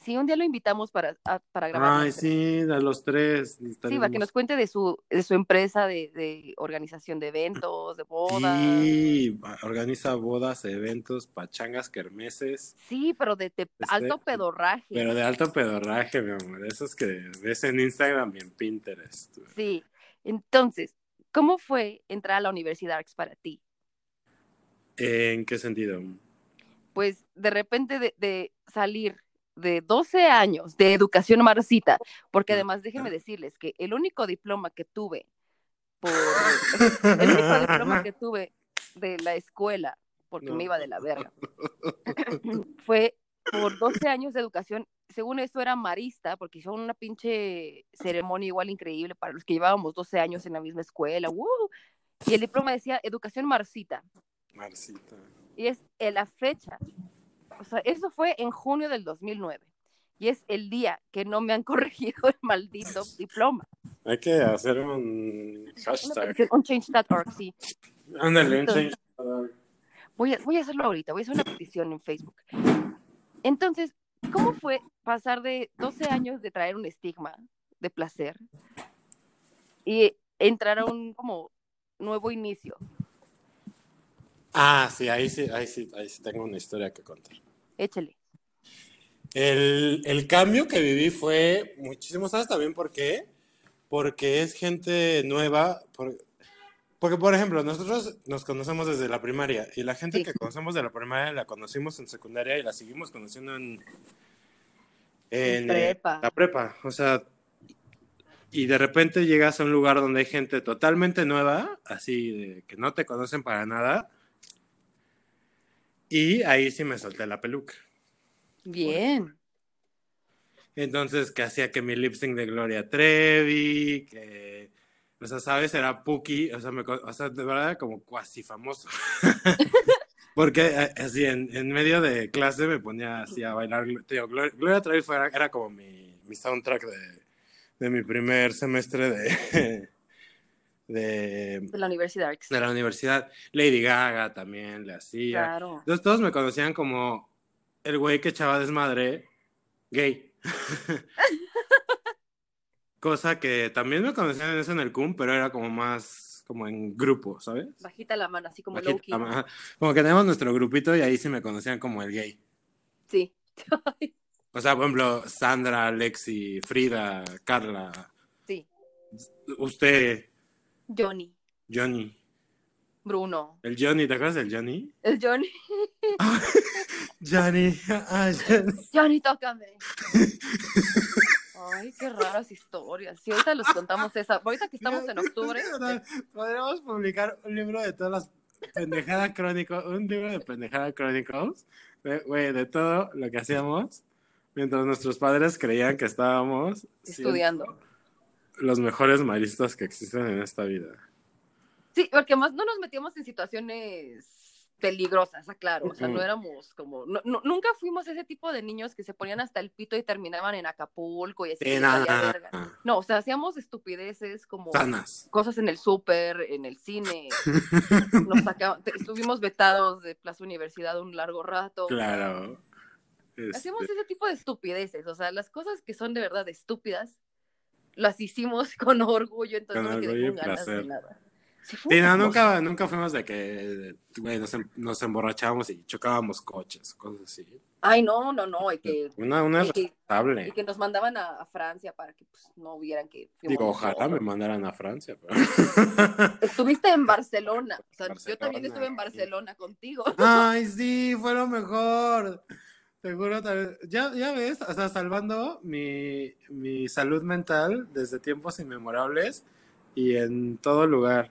Sí, un día lo invitamos para, a- para grabar.
Ay, sí, a los tres.
Sí, para que nos cuente de su, de su empresa de, de organización de eventos, de bodas.
Sí, organiza bodas, eventos, pachangas, kermeses.
Sí, pero de, de alto pedorraje.
Pero de alto pedorraje, mi amor. Esos que ves en Instagram y en Pinterest.
Sí. Entonces, ¿cómo fue entrar a la Universidad Arcs para ti?
¿En qué sentido?
Pues de repente de, de salir de 12 años de educación marcita, porque además déjenme decirles que el único diploma que tuve por [laughs] el único diploma que tuve de la escuela, porque
No.
me iba de la verga, [laughs] [laughs] fue por 12 años de educación. Según eso era marista, porque hicieron una pinche ceremonia igual increíble para los que llevábamos 12 años en la misma escuela. ¡woo! Y el diploma decía educación marcita.
Marcita.
Y es en la fecha. O sea, eso fue en junio del 2009. Y es el día que no me han [laughs] corregido el maldito [laughs] diploma.
Hay que hacer un hashtag.
un change.org, sí.
Ándale, un
Entonces-
change.
Voy a, voy a hacerlo ahorita, voy a hacer una petición en Facebook. Entonces, ¿cómo fue pasar de 12 años de traer un estigma de placer y entrar a un como nuevo inicio?
Ah, sí, ahí sí, ahí sí, ahí sí tengo una historia que contar.
Échale.
El, el cambio que viví fue muchísimo, ¿sabes también por qué? Porque es gente nueva, por- porque por ejemplo, nosotros nos conocemos desde la primaria y la gente
Sí.
que conocemos de la primaria la conocimos en secundaria y la seguimos conociendo en, en,
prepa.
la prepa, o sea, y de repente llegas a un lugar donde hay gente totalmente nueva, así de que no te conocen para nada, y ahí sí me solté la peluca.
Bien.
Entonces, que hacía que mi lip sync de Gloria Trevi, que, o sea, ¿sabes? Era Puki, o sea, me o sea, de verdad era como cuasi famoso. [laughs] Porque eh, así en, en medio de clase me ponía así a bailar. Gloria Trevi fue, era como mi, mi soundtrack de, de mi primer semestre de, de,
De la universidad.
de la universidad. Lady Gaga también le hacía.
Claro.
Entonces todos me conocían como el güey que echaba desmadre gay. [laughs] Cosa que también me conocían en eso en el CUM, pero era como más como en grupo, ¿sabes?
Bajita la mano, así como
Bajita-. Como que tenemos nuestro grupito y ahí sí me conocían como el gay.
Sí.
O sea, por ejemplo, Sandra, Lexi, Frida, Carla,
sí.
usted,
Johnny.
Johnny.
Bruno.
El Johnny, ¿te acuerdas del Johnny?
El Johnny. [laughs]
Johnny. ah, Johnny.
Johnny, tócame. Ay, qué raras historias. Sí, ahorita los contamos esa. Ahorita que estamos en octubre.
Podríamos publicar un libro de todas las pendejadas crónicos, un libro de pendejadas crónicos, de, todo lo que hacíamos mientras nuestros padres creían que estábamos siendo
Estudiando.
Los mejores maristas que existen en esta vida.
Sí, porque más no nos metíamos en situaciones peligrosas, claro. O sea, no éramos como. no- no- nunca fuimos ese tipo de niños que se ponían hasta el pito y terminaban en Acapulco y así.
Sí, nada,
verga. No, o sea, hacíamos estupideces como.
Sanas.
cosas en el súper, en el cine. [laughs] Nos saca- te- estuvimos vetados de Plaza Universidad un largo rato.
Claro.
Hacemos
Este,
ese tipo de estupideces, o sea, las cosas que son de verdad estúpidas, las hicimos [laughs] con orgullo, entonces
Con
no me quedé
orgullo y
con ganas
placer.
de nada. Sí,
Sí, no, nunca, nunca fuimos de que güey, nos, em- nos emborrachábamos y chocábamos coches, cosas así.
Ay, no, no, no, y que,
Una, una
y que, y que nos mandaban a, a Francia para que pues, no vieran que
Digo, ojalá me mandaran a Francia. pero- [laughs]
Estuviste en Barcelona, o sea, yo
Barcelona,
también estuve en
sí.
Barcelona contigo.
Ay, sí, fue lo mejor. Seguro, tal- ya, ya ves, o sea, salvando mi, mi salud mental desde tiempos inmemorables y en todo lugar.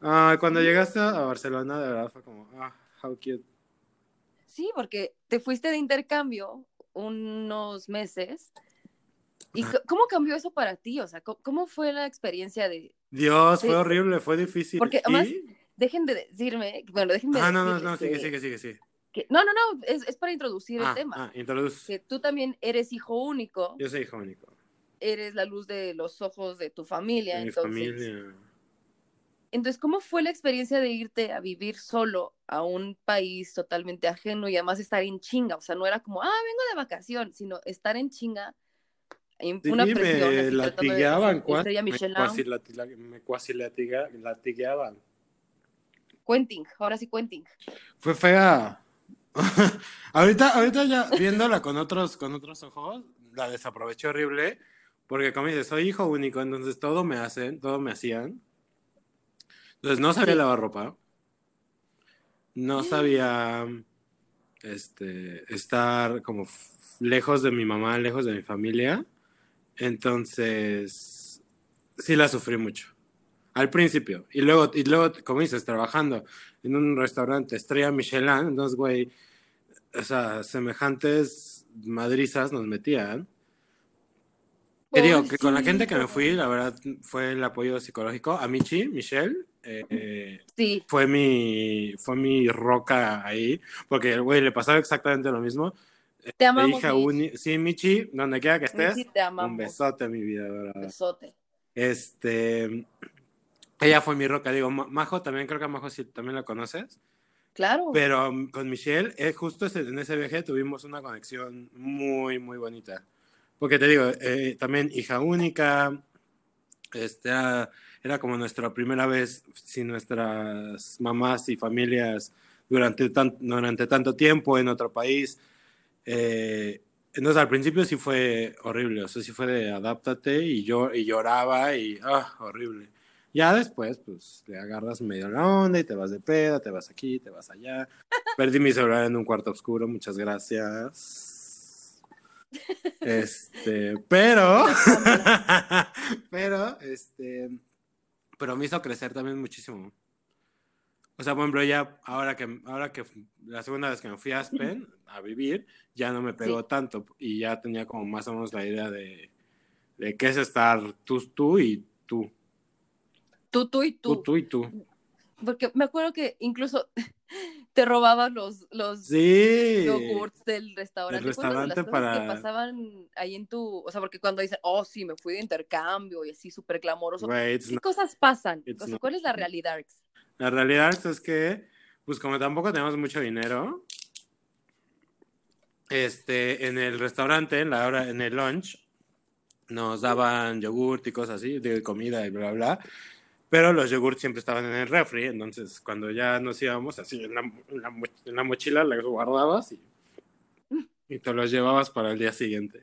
Ah, cuando llegaste a Barcelona, de verdad fue como, ah, how cute.
Sí, porque te fuiste de intercambio unos meses. ¿Y cómo cambió eso para ti? O sea, ¿cómo, cómo fue la experiencia de...
Dios, fue horrible, fue difícil.
Porque
¿Y?
además, Dejen de decirme, bueno, déjenme
Ah, no, no, no, sigue,
que-
sigue, sigue, sigue.
Que- no, no, no, es, es para introducir
Ah,
el tema.
ah, introduce.
Que tú también eres hijo único,
Yo soy hijo único.
eres la luz de los ojos de tu familia.
De mi
entonces,
familia.
entonces, ¿cómo fue la experiencia de irte a vivir solo a un país totalmente ajeno y además estar en chinga? O sea, no era como, ah, vengo de vacación, sino estar en chinga. en
Sí,
una
me
presión. tratando de-
me cuasi latila- me cuasi latiga- latigueaban.
Quentin, ahora sí Quentin.
Fue fea. [laughs] ahorita, ahorita ya viéndola con otros, con otros ojos, la desaproveché horrible, porque como dices, soy hijo único, entonces todo me hacen, todo me hacían. Entonces no sabía lavar ropa. No sabía este, estar como lejos de mi mamá, lejos de mi familia. Entonces, sí la sufrí mucho. Al principio. Y luego, y luego, como dices, trabajando en un restaurante estrella Michelin, entonces, güey, o sea, semejantes madrizas nos metían. Que digo, que con la gente que me fui, la verdad, fue el apoyo psicológico. A Michi, Michelle, eh, eh,
Sí,
fue mi, fue mi roca ahí, porque el güey le pasaba exactamente lo mismo.
te
Mi
amamos.
hija
Mitch.
uni- sí, Michi, donde quiera que estés,
Michi, te amamos.
un besote, mi vida dorada.
Besote.
Este, ella fue mi roca, digo, Ma- Majo también, creo que a Majo sí también la conoces,
Claro.
pero um, con Michelle, eh, justo ese- en ese viaje tuvimos una conexión muy, muy bonita. Porque te digo, eh, también hija única, este, era, era como nuestra primera vez sin nuestras mamás y familias durante, tan- durante tanto tiempo en otro país. Eh, entonces al principio sí fue horrible, o sea, sí fue de adáptate y yo y lloraba y ah, horrible. Ya después, pues, le agarras medio la onda y te vas de peda, te vas aquí, te vas allá. Perdí mi celular en un cuarto oscuro, muchas gracias. Este, pero, [laughs] pero, este, pero me hizo crecer también muchísimo. O sea, por ejemplo, ya ahora que, ahora que la segunda vez que me fui a Aspen a vivir, ya no me pegó
Sí.
tanto y ya tenía como más o menos la idea de, de qué es estar tú, tú y tú,
Tú, tú y
tú,
tú.
tú y tú.
Porque me acuerdo que incluso [laughs] te robabas los, los
Sí.
yogurts del restaurante.
Del
¿Cuáles eran las
restaurante
que
para-
pasaban ahí en tu, o sea, porque cuando dicen, oh, sí, me fui de intercambio y así súper clamoroso. ¿Qué
not-
cosas pasan? O sea,
not-
¿cuál es la realidad?
La realidad es que, pues como tampoco tenemos mucho dinero, este, en el restaurante, en la hora, en el lunch, nos daban yogurt y cosas así, de comida y bla, bla. Pero los yogurts siempre estaban en el refri, entonces cuando ya nos íbamos, así en la, en la, mo- en la mochila los guardabas y, y te los llevabas para el día siguiente.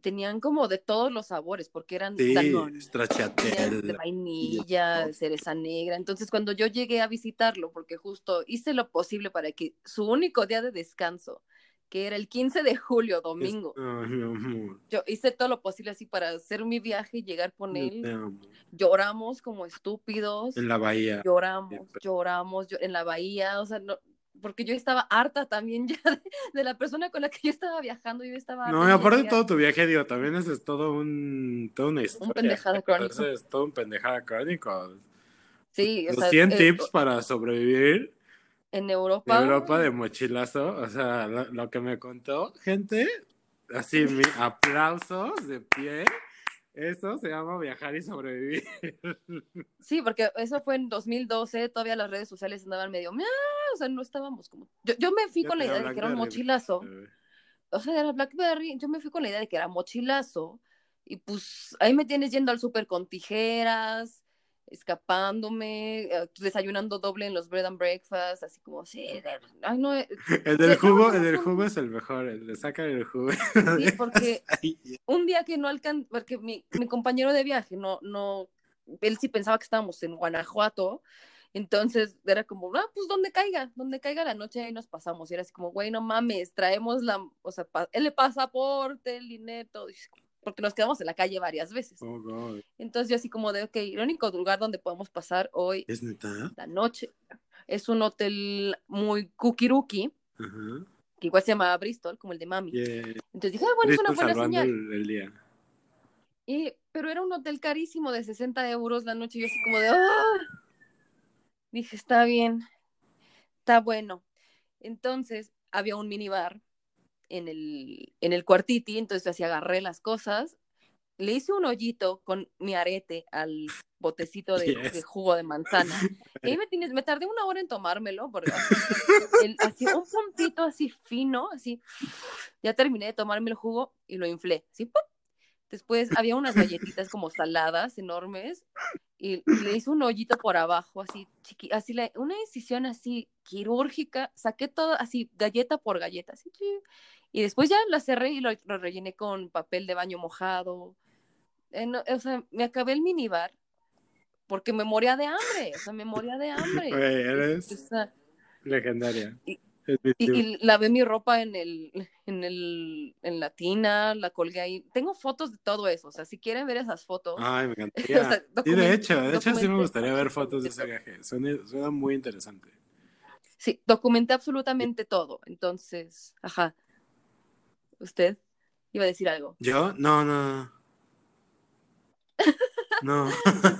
Tenían como de todos los sabores, porque eran
Sí,
de
stracciatella.
vainilla, de cereza negra. Entonces, cuando yo llegué a visitarlo, porque justo hice lo posible para que su único día de descanso, que era el 15 de julio, domingo, yo hice todo lo posible así para hacer mi viaje y llegar con él. Lloramos como estúpidos.
En la bahía.
lloramos,
Siempre.
lloramos yo- en la bahía, o sea, no, porque yo estaba harta también [laughs] ya de, de la persona con la que yo estaba viajando, yo estaba harta
No, y aparte de todo tu viaje, digo, también ese es todo un, toda una historia.
pendejada crónico.
Es todo un pendejada crónico.
sí, o sea,
100
eh,
tips para sobrevivir
en Europa,
Europa de mochilazo. O sea, lo, lo que me contó, gente, así, mi aplausos de pie. Eso se llama viajar y sobrevivir. [laughs]
sí, porque eso fue en 2012, todavía las redes sociales andaban medio, o sea, no estábamos como, yo, yo me fui con la idea de que era un mochilazo, o sea, era Blackberry, yo me fui con la idea de que era mochilazo, y pues ahí me tienes yendo al súper con tijeras, escapándome, eh, desayunando doble en los bread and breakfast, así como, sí, de- ay no, eh, [laughs]
El del jugo, el del jugo es el mejor, el de sacar el jugo.
sí, [laughs] porque un día que no alcanzó, porque mi, mi compañero de viaje no, no, él sí pensaba que estábamos en Guanajuato, entonces era como, ah, pues donde caiga, donde caiga la noche ahí nos pasamos, y era así como, güey, no mames, traemos la, o sea, el pasaporte, el dinero, todo, y porque nos quedamos en la calle varias veces.
oh, God.
Entonces yo así como de, ok, el único lugar donde podemos pasar hoy
¿Es neta?
la noche es un hotel muy kukiruki,
Ajá.
que igual se llama Bristol, como el de Mami.
Yeah.
Entonces dije, ah, bueno, es una buena señal.
el, el día.
Y, pero era un hotel carísimo de 60 euros la noche. Y yo así como de, ¡ah! Dije, está bien, está bueno. Entonces había un minibar en el, en el cuartiti, entonces así agarré las cosas, le hice un hoyito con mi arete al botecito de, [laughs]
Yes.
de jugo de manzana. Y ahí me, tienes- me tardé una hora en tomármelo, porque [laughs] el- así un puntito así fino, así. Ya terminé de tomarme el jugo y lo inflé, así, ¡pum! Después había unas galletitas como saladas enormes y le hice un hoyito por abajo, así, chiqui, así, la- una incisión así quirúrgica, saqué todo así, galleta por galleta, así. Y después ya la cerré y lo, lo rellené con papel de baño mojado. Eh, no, o sea, me acabé el minibar porque me moría de hambre, o sea, me moría de hambre.
Güey, eres
O sea,
legendaria.
Y- y, y lavé mi ropa en el, en el, en la tina, la colgué ahí. Tengo fotos de todo eso, o sea, si quieren ver esas fotos.
Ay, me [laughs]
o
encantaría.
sea,
Sí,
document-
de hecho, de hecho sí me gustaría ver fotos de ese viaje. Suena, suena muy interesante.
Sí, documenté absolutamente todo. Entonces, ajá. ¿Usted iba a decir algo?
¿Yo? No, no. No,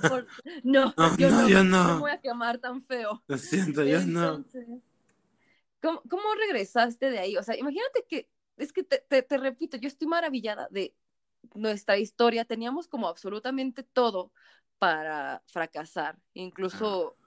Por- No, [laughs] [laughs]
No,
yo
no,
no,
yo
no
no.
me voy a quemar tan feo.
lo siento, yo no.
Entonces, ¿cómo, cómo regresaste de ahí? O sea, imagínate que, es que te, te- te repito, yo estoy maravillada de nuestra historia. Teníamos como absolutamente todo para fracasar. Incluso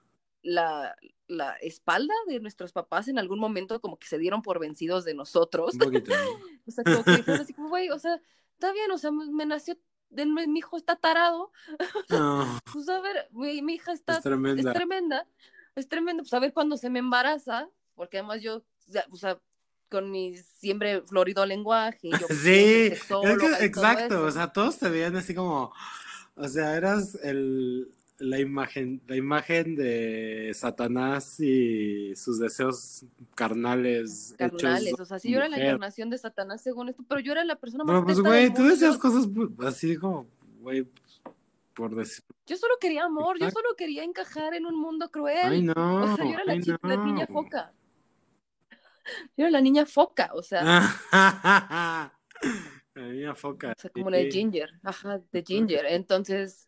la, la espalda de nuestros papás en algún momento como que se dieron por vencidos de nosotros.
Un poquito. ¿no? [laughs]
O sea, como que dijeron así como, güey, o sea, está bien, o sea, me, nació, de- mi hijo está tarado, [laughs]
No,
pues a ver, mi, mi hija está
es tremenda.
es tremenda, es tremenda, pues a ver cuándo se me embaraza, porque además yo, o sea, con mi siempre florido lenguaje, yo [laughs]
Sí, es que, exacto, o sea, todos te veían así como, o sea, eras el, la imagen, la imagen de Satanás y sus deseos carnales,
carnales,
hechos
o sea, sí, yo era la encarnación de Satanás según esto, pero yo era la persona más
Pero pues, güey, tú decías cosas así como, güey, por decir,
Yo solo quería amor, yo solo quería encajar en un mundo cruel.
ay no, [laughs]
o sea, yo era la,
ay,
chica, la niña
no.
foca. [laughs] Yo era la niña foca, o sea, [laughs]
la niña foca.
o sea como la de
sí.
Ginger, ajá, de Ginger. Entonces,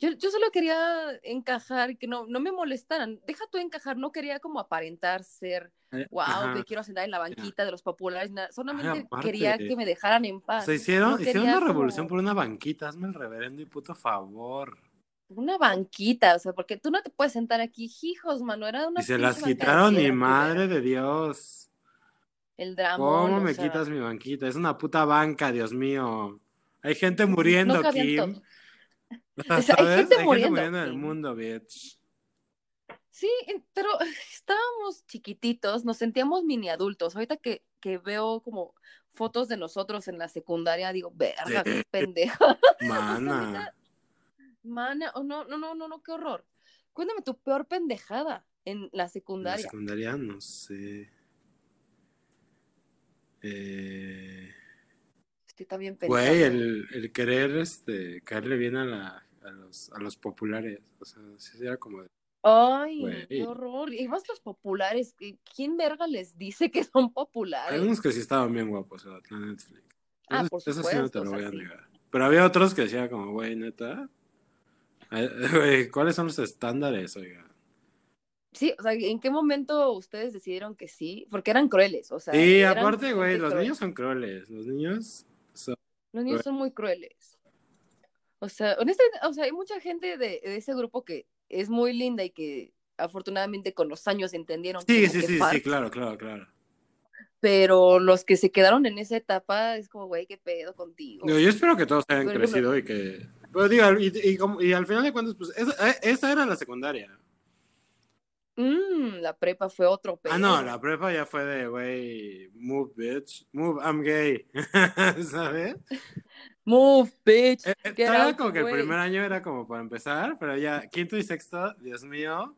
Yo, yo solo quería encajar, que no, no me molestaran. Deja tú encajar, no quería como aparentar ser,
Eh,
wow,
ajá.
que quiero sentar en la banquita de los populares. nada. Solamente quería que me dejaran en paz.
Se hicieron,
No
hicieron una revolución
como
por una banquita, hazme el reverendo y puto favor.
Una banquita, o sea, porque tú no te puedes sentar aquí, hijos, mano, era una
Y se las quitaron, mi madre de Dios.
El drama.
¿Cómo me quitas mi banquita? Es una puta banca, Dios mío. Hay gente muriendo,
No
Kim. [laughs]
O sea, hay gente
Hay
muriendo,
en el mundo, bitch.
Sí, pero [laughs] estábamos chiquititos, nos sentíamos mini adultos. Ahorita que, que veo como fotos de nosotros en la secundaria, digo, verga, qué pendeja. [laughs]
Mana.
Mana, oh, no, no, no, no, no, qué horror. Cuéntame tu peor pendejada en la
En la
secundaria.
secundaria, no sé. Eh,
Estoy también
Güey,
pensando.
el, el querer este, caerle bien a, la, a, los, a los populares. O sea, sí era como de,
Ay, qué horror. Y más los populares, ¿qui- ¿quién verga les dice que son populares?
Hay unos que sí estaban bien guapos la Netflix.
Ah,
Eso-
por
eso sí no te lo voy a
sí.
negar. Pero había otros que decía como, güey, neta. [laughs] Güey, ¿Cuáles son los estándares, oiga?
Sí, o sea, ¿en qué momento ustedes decidieron que sí? Porque eran crueles, o sea.
Sí, aparte, güey, los niños son crueles. Los niños son...
Los niños son muy crueles. O sea, honestamente, o sea, hay mucha gente de, de ese grupo que es muy linda y que afortunadamente con los años entendieron
Sí, sí, sí, sí, claro, claro, claro.
pero los que se quedaron en esa etapa es como, güey, qué pedo contigo.
Yo espero que todos hayan
ejemplo-
crecido y que... Pero digo, y, y como- y al final de cuentas, pues esa, eh, esa era la secundaria.
Mm, la prepa fue otro pedo.
Ah, no, la prepa ya fue de, güey, move, bitch, move, I'm gay, [laughs] ¿sabes?
Move, bitch.
Eh, eh,
out,
como que el primer año era como para empezar, pero ya quinto y sexto, Dios mío,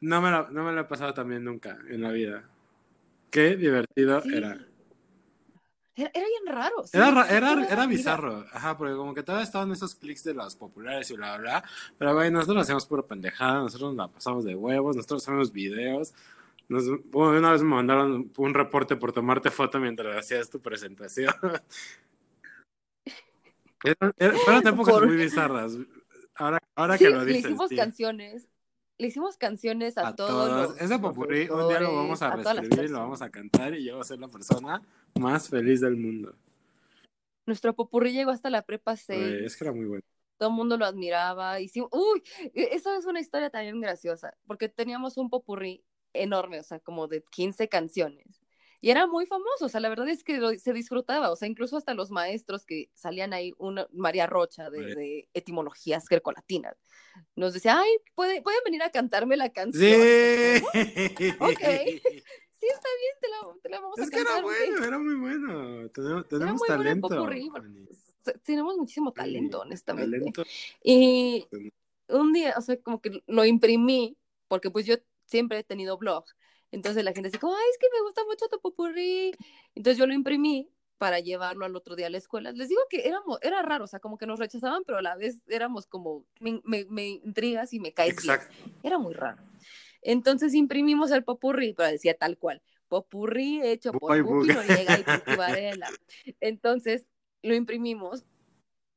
no me la, no me la he pasado también nunca en la vida. Qué divertido
Sí.
era.
Era, era bien raro. sí,
Era, era, era
vida.
bizarro, ajá, porque como que todavía estaban esos clics de los populares y bla, bla, bla, pero güey, nosotros hacíamos pura pendejada, nosotros nos la pasamos de huevos, nosotros hacemos videos, nos, bueno, una vez me mandaron un reporte por tomarte foto mientras hacías tu presentación. [laughs] Fueron [laughs] épocas
Por-
muy bizarras, ahora, ahora
Sí,
que lo
le
dices,
hicimos
sí.
canciones. Le hicimos canciones a,
a
todos.
Ese popurrí un día lo vamos a
las
reescribir y lo vamos a cantar y yo voy a ser la persona más feliz del mundo.
Nuestro popurrí llegó hasta la prepa 6.
Güey, es que era muy bueno.
todo el mundo lo admiraba. Hicimos, uy, e- esa es una historia también graciosa, porque teníamos un popurrí enorme, o sea, como de 15 canciones. Y era muy famoso, o sea, la verdad es que lo- se disfrutaba, o sea, incluso hasta los maestros que salían ahí, una, María Rocha de, de etimologías grecolatinas, nos decía, ay, ¿puede, pueden venir a cantarme la canción.
Sí. [laughs]
Ok. Sí, está bien, te la, te la vamos
Es
a
que era
cantar. ¿ok?".
bueno, era muy bueno. Tenemos, tenemos
muy bueno el
talento.
Se- Tenemos muchísimo talento, honestamente.
Talento.
Y un día, o sea, como que lo imprimí, porque pues yo siempre he tenido blog. Entonces la gente dice, como, ay, es que me gusta mucho tu popurrí. Entonces yo lo imprimí para llevarlo al otro día a la escuela. Les digo que éramos, era raro, o sea, como que nos rechazaban, pero a la vez éramos como, me, me, me intrigas y me caes bien.
Exacto.
Era muy raro. Entonces imprimimos el popurrí, pero decía tal cual, popurrí hecho por Buki y [laughs] Varela. Entonces lo imprimimos,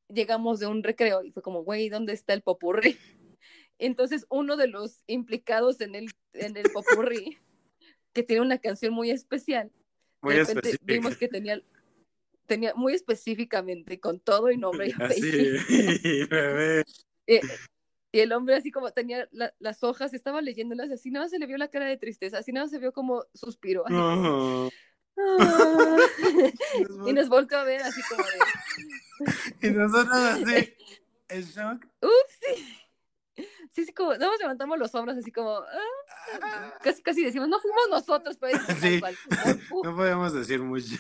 llegamos de un recreo y fue como, güey, ¿dónde está el popurrí? Entonces uno de los implicados en el, en el popurrí, que tiene una canción muy especial,
Muy
de repente vimos que tenía, tenía muy específicamente con todo y nombre y [laughs]
Así,
apellido. [laughs]
bebé.
Eh, y el hombre así como tenía la- las hojas, estaba leyéndolas así nada más se le vio la cara de tristeza, así nada más se vio como suspiró. Así como,
No.
"Ah". [laughs] y nos volvió a ver así como de,
Y nosotros así, en shock.
ups, sí. Sí, como, más levantamos los hombros así como, "Ah". casi, casi decimos, no fuimos nosotros, pero es [laughs] tal
Sí.
cual, "Uf". [laughs]
No podíamos decir mucho.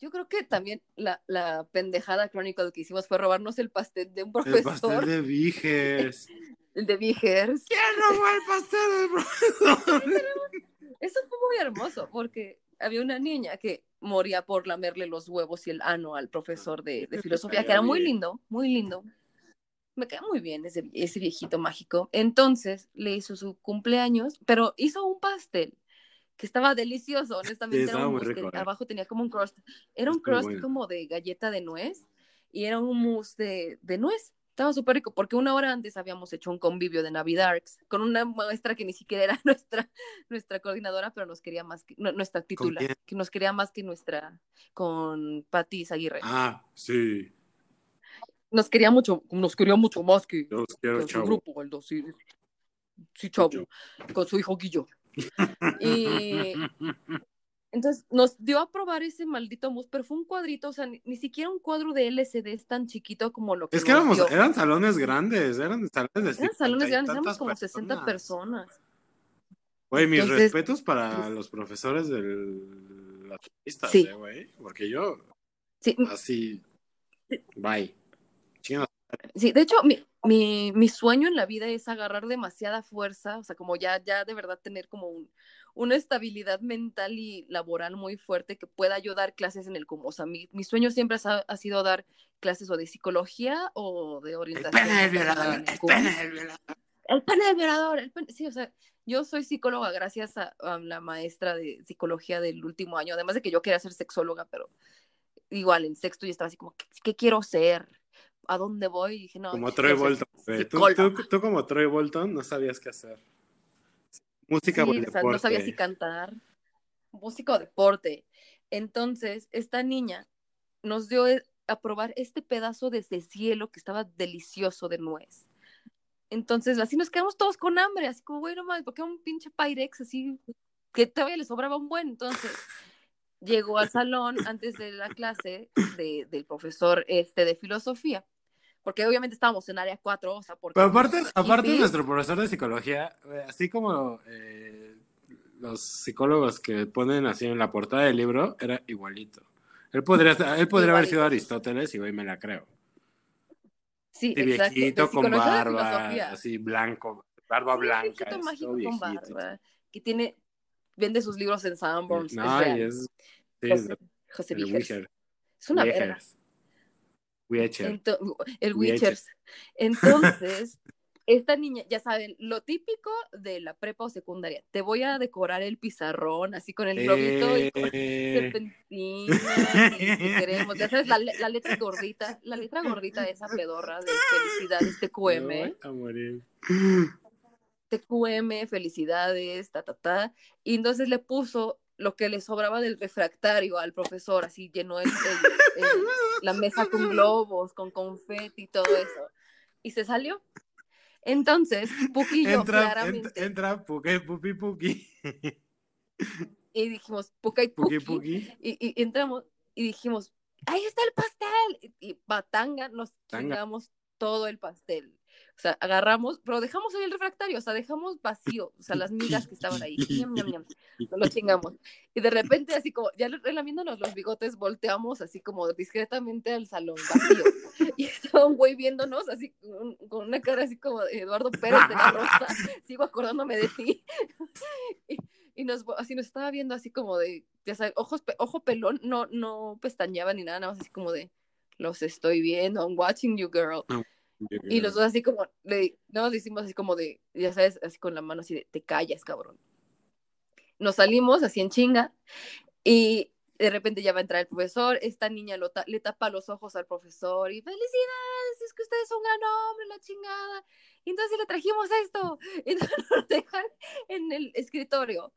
Yo creo que también la, la pendejada Chronicle que hicimos fue robarnos el pastel de un
El
profesor,
pastel de Viges.
el [laughs] de Vigers.
¿Quién robó el pastel del profesor?
Eso fue muy hermoso porque había una niña que moría por lamerle los huevos y el ano al profesor de, de filosofía, que era muy lindo, muy lindo. Me cae muy bien ese, ese viejito mágico. Entonces le hizo su cumpleaños, pero hizo un pastel que estaba delicioso, honestamente.
Sí, estaba muy rico, eh.
abajo tenía como un crust. Era un crust
bueno.
como de galleta de nuez y era un mousse de, de nuez. Estaba súper rico, porque una hora antes habíamos hecho un convivio de Navidarks con una maestra que ni siquiera era [laughs] nuestra, nuestra coordinadora, pero nos quería más que nuestra titular, que nos quería más que nuestra, con Patis Aguirre.
Ah, sí.
Nos quería mucho, nos quería mucho más que,
Los quiero,
que su grupo, Aldo, sí. Sí, chavo, con su hijo Guillo. [laughs] Y entonces nos dio a probar ese maldito mousse, pero fue un cuadrito, o sea, ni, ni siquiera un cuadro de LCD es tan chiquito como lo que
Es que éramos,
dio.
eran salones grandes, eran salones de
Eran
50
salones grandes, éramos como 60 personas.
Güey, mis
Entonces,
respetos para
pues-
los profesores de las
Sí.
eh, güey. Porque yo,
Sí,
así, bye.
Sí, de hecho, mi, mi, mi sueño en la vida es agarrar demasiada fuerza, o sea, como ya, ya de verdad tener como un, una estabilidad mental y laboral muy fuerte que pueda ayudar clases en el como, o sea, mi, mi sueño siempre ha, ha sido dar clases o de psicología o de
El
orientación.
pene del violador,
el
el pene del violador.
El pene del violador, el pene- sí, o sea, yo soy psicóloga gracias a, a la maestra de psicología del último año, además de que yo quería ser sexóloga, pero igual en sexto yo estaba así como, ¿qué, qué quiero ser? ¿A dónde voy? Y dije, no,
Como Troy Bolton. Tú, tú- tú como Troy Bolton no sabías qué hacer. Música
Sí,
o
o sea, no sabía si
deporte.
cantar, música o deporte. Entonces, esta niña nos dio e- a probar este pedazo desde cielo que estaba delicioso de nuez. Entonces, así nos quedamos todos con hambre, así como, güey, no mames, porque un pinche Pyrex así que todavía le sobraba un buen. Entonces, llegó al salón antes de la clase de- del profesor este de filosofía, porque obviamente estábamos en área 4, o sea, porque
Pero aparte, aparte
hippies.
nuestro profesor de psicología, eh, así como eh, los psicólogos que ponen así en la portada del libro, era igualito. Él podría, él podría haber sido. Aristóteles y hoy me la creo.
Sí,
Sí,
exacto,
viejito con barba, así blanco, barba
Sí,
blanca.
viejito
es
mágico
todo
con
viejito.
barba, que tiene, vende sus libros en Sanborns.
No,
es real.
es. sí,
José, José. Es una verga.
Witcher.
Ento- el
Witcher.
Witchers. Entonces, [laughs] esta niña, ya saben, lo típico de la prepa o secundaria. Te voy a decorar el pizarrón así con el globito y con
Eh,
serpentinas y te [laughs] queremos. Ya sabes, la, le- la letra gordita, la letra gordita de esa pedorra de felicidades, TQM.
a morir.
TQM, felicidades, ta, ta, ta. Y entonces le puso lo que le sobraba del refractario al profesor, así llenó el- el- [laughs] el- la mesa con globos, con confeti y todo eso. Y se salió. Entonces, Puki y yo
Entra,
claramente,
ent- entra, puki, pupi, puki.
y dijimos,
Puki,
Puki,
puki.
y, y entramos y dijimos, ahí está el pastel. Y, y batanga, nos chingamos todo el pastel. O sea, agarramos, pero dejamos ahí el refractario, o sea, dejamos vacío, o sea, las migas que estaban ahí. Ñam, ñam. Nos lo chingamos. Y de repente, así como, ya relamiéndonos los bigotes, volteamos así como discretamente al salón vacío. [laughs] Y estaba un güey viéndonos así con, con una cara así como de Eduardo Pérez de la Rosa. [laughs] Sigo acordándome de ti. [laughs] Y, y nos, así nos estaba viendo así como de, ya sabes, ojos, ojo pelón, no, no pestañeaba ni nada, nada más así como de, los estoy viendo, I'm watching you, girl. Y los dos así como, le, no, le hicimos así como de, ya sabes, así con la mano así de, te callas, cabrón. Nos salimos así en chinga y de repente ya va a entrar el profesor, esta niña lo ta- le tapa los ojos al profesor y felicidades, es que usted es un gran hombre, la chingada. Y entonces le trajimos esto. [laughs] Y entonces nos dejan en el escritorio.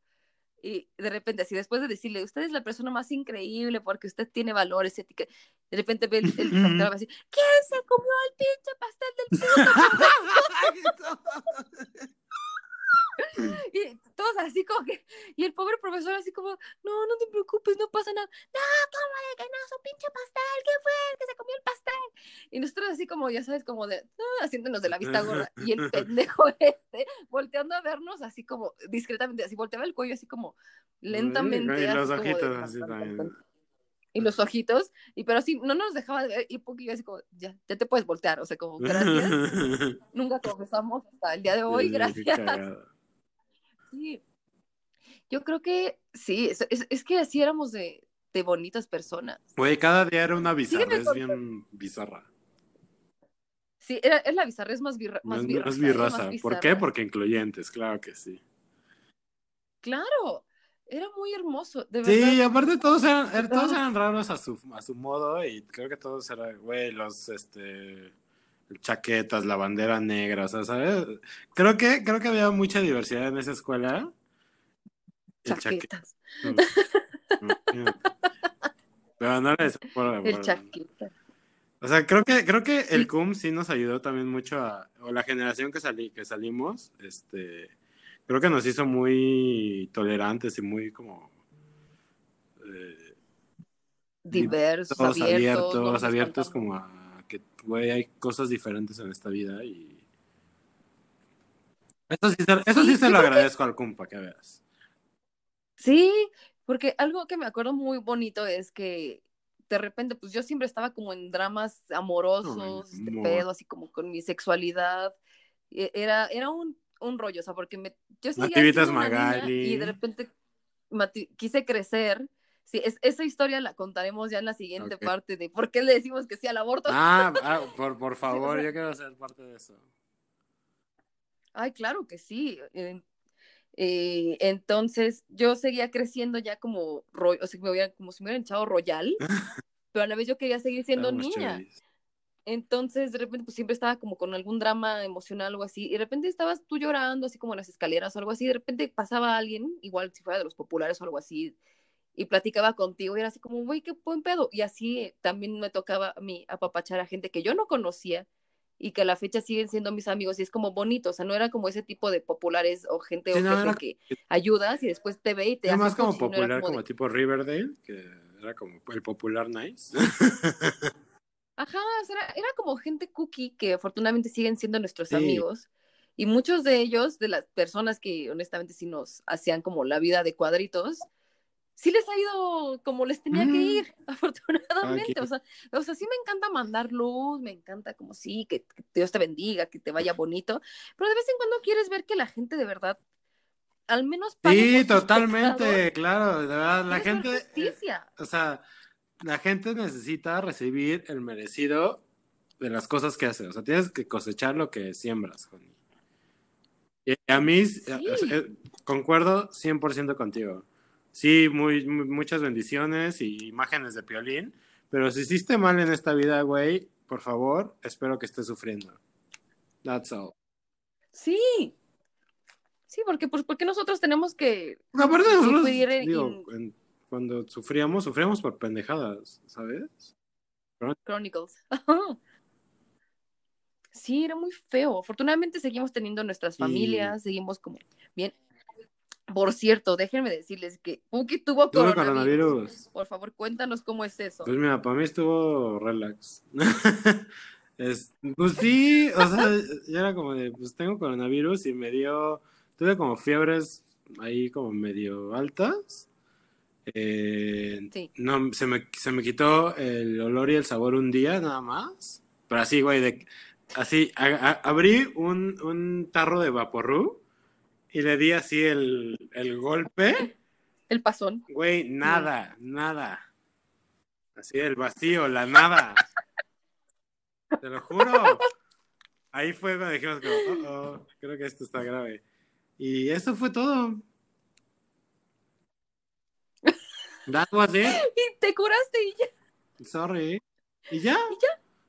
Y de repente, así después de decirle, usted es la persona más increíble porque usted tiene valores, ética, de repente ve el, el va a decir, ¿quién se comió el pinche pastel del [laughs] puto? [laughs] Y todos así como que, y el pobre profesor así como, no, no te preocupes, no pasa nada. No, ¿cómo de que no? Su pinche pastel, ¿quién fue que se comió el pastel? Y nosotros así como, ya sabes, como de, ah, haciéndonos de la vista gorda. Y el [laughs] pendejo este, volteando a vernos así como, discretamente, así volteaba el cuello así como, lentamente.
Y
así
los
como de,
ojitos así también.
Y los ojitos, y pero así, no nos dejaba de ver, y poquillo así como, ya, ya te puedes voltear, o sea, como, gracias. [laughs] Nunca confesamos hasta el día de hoy,
Sí, qué
gracias. Sí. Yo creo que sí, es, es- es que así éramos de, de bonitas personas.
Güey, cada día era una bizarrez
contando.
bien bizarra.
Sí, era, es la bizarra, es más, birra,
Más,
más birra.
más birraza. ¿Por qué?
bizarra.
Porque incluyentes, claro que sí.
Claro. Era muy hermoso, de
Sí, aparte todos eran, er- todos eran raros a su, a su modo y creo que todos eran, güey, los, este, chaquetas, la bandera negra, o sea, ¿sabes? Creo que, creo que había mucha diversidad en esa escuela. El chaqueta.
Chaquetas. [laughs]
Pero no les por,
El
por-
chaqueta.
O sea, creo que, creo que el. CUM sí nos ayudó también mucho a, o la generación que salí, que salimos, este, creo que nos hizo muy tolerantes y muy como eh,
Diversos, abiertos.
abiertos, abiertos como a güey, hay cosas diferentes en esta vida y eso sí, se, eso sí
Sí,
se lo
que-
agradezco al CUM, para que veas.
Sí, porque algo que me acuerdo muy bonito es que de repente, pues yo siempre estaba como en dramas amorosos, de pedo, así como con mi sexualidad. Era, era un, un rollo, o sea, porque me, yo una niña
Magali.
y de repente mati- quise crecer. Sí, es- esa historia la contaremos ya en la siguiente
Ok.
parte de por qué le decimos que sí al aborto.
Ah, [laughs] ah, por, por favor, yo quiero ser parte de eso.
Ay, claro que sí. Eh, eh, entonces, yo seguía creciendo ya como, o sea, me hubiera- como si me hubieran echado royal, [laughs] pero a la vez yo quería seguir siendo
Estábamos
niña.
chéveres.
Entonces, de repente, pues siempre estaba como con algún drama emocional o algo así, y de repente estabas tú llorando, así como en las escaleras o algo así, y de repente pasaba alguien, igual si fuera de los populares o algo así, y platicaba contigo, y era así como, güey, qué buen pedo. Y así también me tocaba a mí apapachar a gente que yo no conocía y que a la fecha siguen siendo mis amigos, y es como bonito, o sea, no era como ese tipo de populares o gente
Sí,
o
no,
gente
era-
que ayudas y después te ve y te hace
más como
no
popular,
como
como,
de-
tipo Riverdale, que era como el popular nice.
Ajá, o sea, era, era como gente cookie que afortunadamente siguen siendo nuestros
Sí.
amigos. Y muchos de ellos, de las personas que honestamente sí nos hacían como la vida de cuadritos, sí les ha ido como les tenía que
Mm.
ir, [laughs] afortunadamente. O sea, o sea, sí me encanta mandar luz, me encanta como sí, que, que Dios te bendiga, que te vaya bonito, pero de vez en cuando quieres ver que la gente de verdad al menos
Sí, totalmente, claro, de verdad, la gente, eh, o sea, la gente necesita recibir el merecido de las cosas que hace, o sea, tienes que cosechar lo que siembras, Connie. Y a mí,
Sí.
eh, eh, concuerdo 100% contigo. Sí, muy, muy- muchas bendiciones y imágenes de piolín, pero si hiciste mal en esta vida, güey, por favor, espero que estés sufriendo. That's all.
Sí. Sí, porque pues porque nosotros tenemos que Sí,
nosotros, digo,
in-
en- cuando sufríamos, sufríamos por pendejadas, ¿sabes?
Chronicles. [laughs] Sí, era muy feo. Afortunadamente seguimos teniendo nuestras familias, seguimos como bien. Por cierto, déjenme decirles que Puki tuvo coronavirus.
coronavirus.
Por favor, cuéntanos cómo es eso.
Pues mira, para mí estuvo relax. [laughs] Es- pues sí, o sea, ya era como de, pues tengo coronavirus y me dio, tuve como fiebres ahí como medio altas. Eh,
Sí.
No, se me, se me quitó el olor y el sabor un día nada más. Pero así, güey, de, así, a- a- abrí un, un tarro de Vaporru y le di así el, el golpe.
El pasón.
Güey, nada, nada. Así el vacío, la nada. Te lo juro. Ahí fue cuando dijimos como, "Uh-oh, creo que esto está grave. Y eso fue todo. That was it. [laughs]
Y te curaste y ya.
Sorry. Y ya.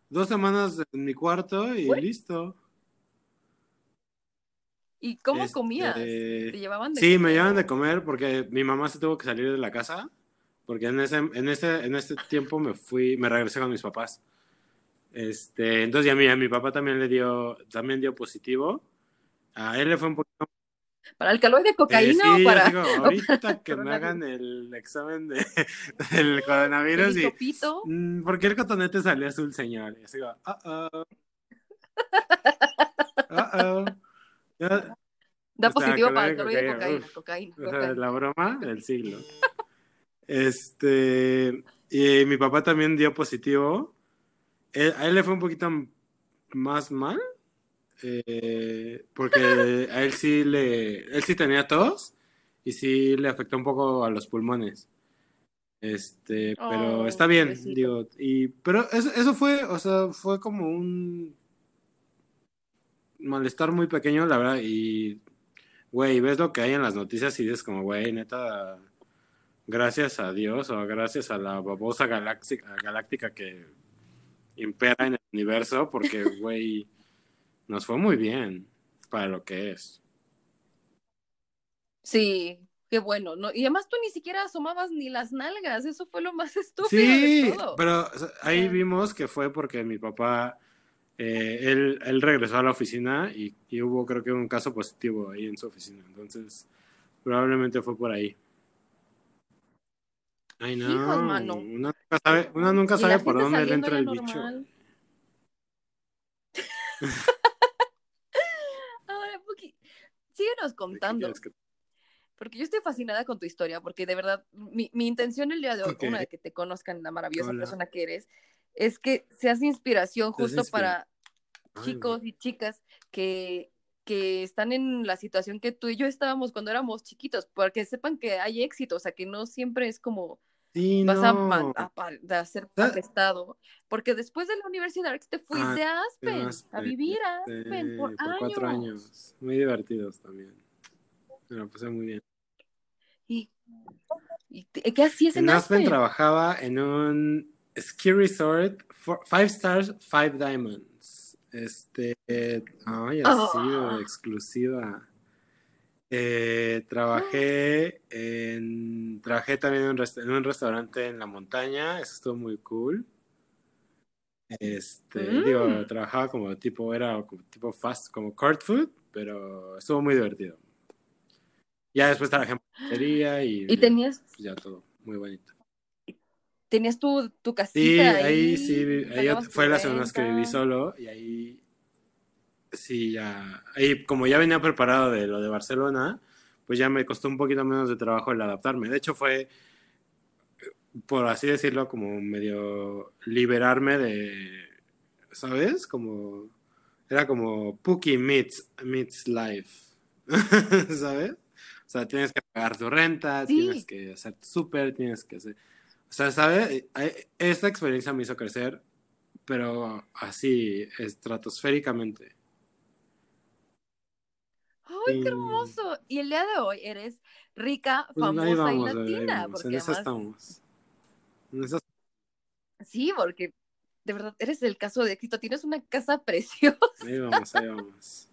Dos semanas en mi cuarto y listo.
¿Y cómo
Este,
comías? ¿Te llevaban de
Sí, me
comer
llevan
o-
de comer porque mi mamá se tuvo que salir de la casa. Porque en ese, en ese, en ese tiempo me fui, me regresé con mis papás. Este, entonces ya mi, a mi papá también le dio, también dio positivo. A él le fue un poquito.
¿Para el calor de cocaína
Eh, sí,
o para
digo, [laughs] ahorita que me hagan el examen de, [laughs] del coronavirus
el
y. mm, ¿Por qué el cotonete salió azul, señor? Y así digo, uh-oh. Uh-oh. Ya-
Da
O sea,
positivo para calor de
cocaína,
cocaína,
uf.
cocaína,
O sea,
cocaína.
la broma del [laughs] siglo. Este, y mi papá también dio positivo. Él- a él le fue un poquito más mal, eh, porque a él sí le, él sí tenía tos y sí le afectó un poco a los pulmones. Este, pero
Oh,
está bien,
pobrecito.
digo, y, pero eso, eso fue, o sea, fue como un malestar muy pequeño, la verdad, y, güey, ves lo que hay en las noticias y dices como, güey, neta, gracias a Dios o gracias a la babosa galáctica, galáctica que impera en el universo, porque, [laughs] güey, nos fue muy bien para lo que es.
Sí, qué bueno, ¿no? Y además tú ni siquiera asomabas ni las nalgas, eso fue lo más [laughs] estúpido
Sí,
de todo.
pero ahí vimos que fue porque mi papá, eh, él, él regresó a la oficina y, y hubo creo que un caso positivo ahí en su oficina, entonces probablemente fue por ahí. Ay, no,
Hijos, mano.
Una nunca sabe, una nunca
Y
sabe
la
por dónde le entra el bicho.
Ahora, [laughs] Puki, síguenos
¿De qué
contando.
que-
Porque yo estoy fascinada con tu historia, porque de verdad, mi, mi intención el día de hoy, una de que te conozcan la maravillosa
Hola.
persona que eres, es que seas inspiración justo
inspira-
para
Ay,
chicos y chicas que, que están en la situación que tú y yo estábamos cuando éramos chiquitos, porque sepan que hay éxito, o sea, que no siempre es como
Sí,
vas a,
no.
a a ser
Ah.
porque después de la universidad te fuiste a Aspen, a
Aspen,
vivir a Aspen
Sí,
por, años.
cuatro años. Muy divertidos también. Me la pasé muy bien.
¿Y, qué hacías en,
En Aspen
Aspen?
trabajaba en un ski resort, for- five stars, five diamonds. Este, ay, ha sido
Ah.
exclusiva. Eh, trabajé en, trabajé también en un, resta- en un restaurante en la montaña, eso estuvo muy cool. Este,
Mm.
digo, trabajaba como tipo, era como tipo fast, como court food, pero estuvo muy divertido. Ya después trabajé en pastelería y,
Y tenías,
pues ya todo, muy bonito.
Tenías tu, tu casita
Sí,
ahí,
ahí sí, ahí fue la vez que viví solo y ahí sí, ya, ahí como ya venía preparado de lo de Barcelona, pues ya me costó un poquito menos de trabajo el adaptarme. De hecho fue, por así decirlo, como medio liberarme de, ¿sabes? Como, era como Pookie meets, meets life, [laughs] ¿sabes? O sea, tienes que pagar tu renta,
Sí.
tienes que hacer tu súper, tienes que hacer... O sea, ¿sabes? Esta experiencia me hizo crecer, pero así, estratosféricamente.
¡Ay, qué
Sí.
hermoso! Y el día de hoy eres rica,
Pues
famosa
vamos,
y latina, porque
en eso
además,
estamos. En eso-
sí, porque de verdad eres el caso de éxito, tienes una casa [laughs] preciosa.
ahí vamos, ahí vamos.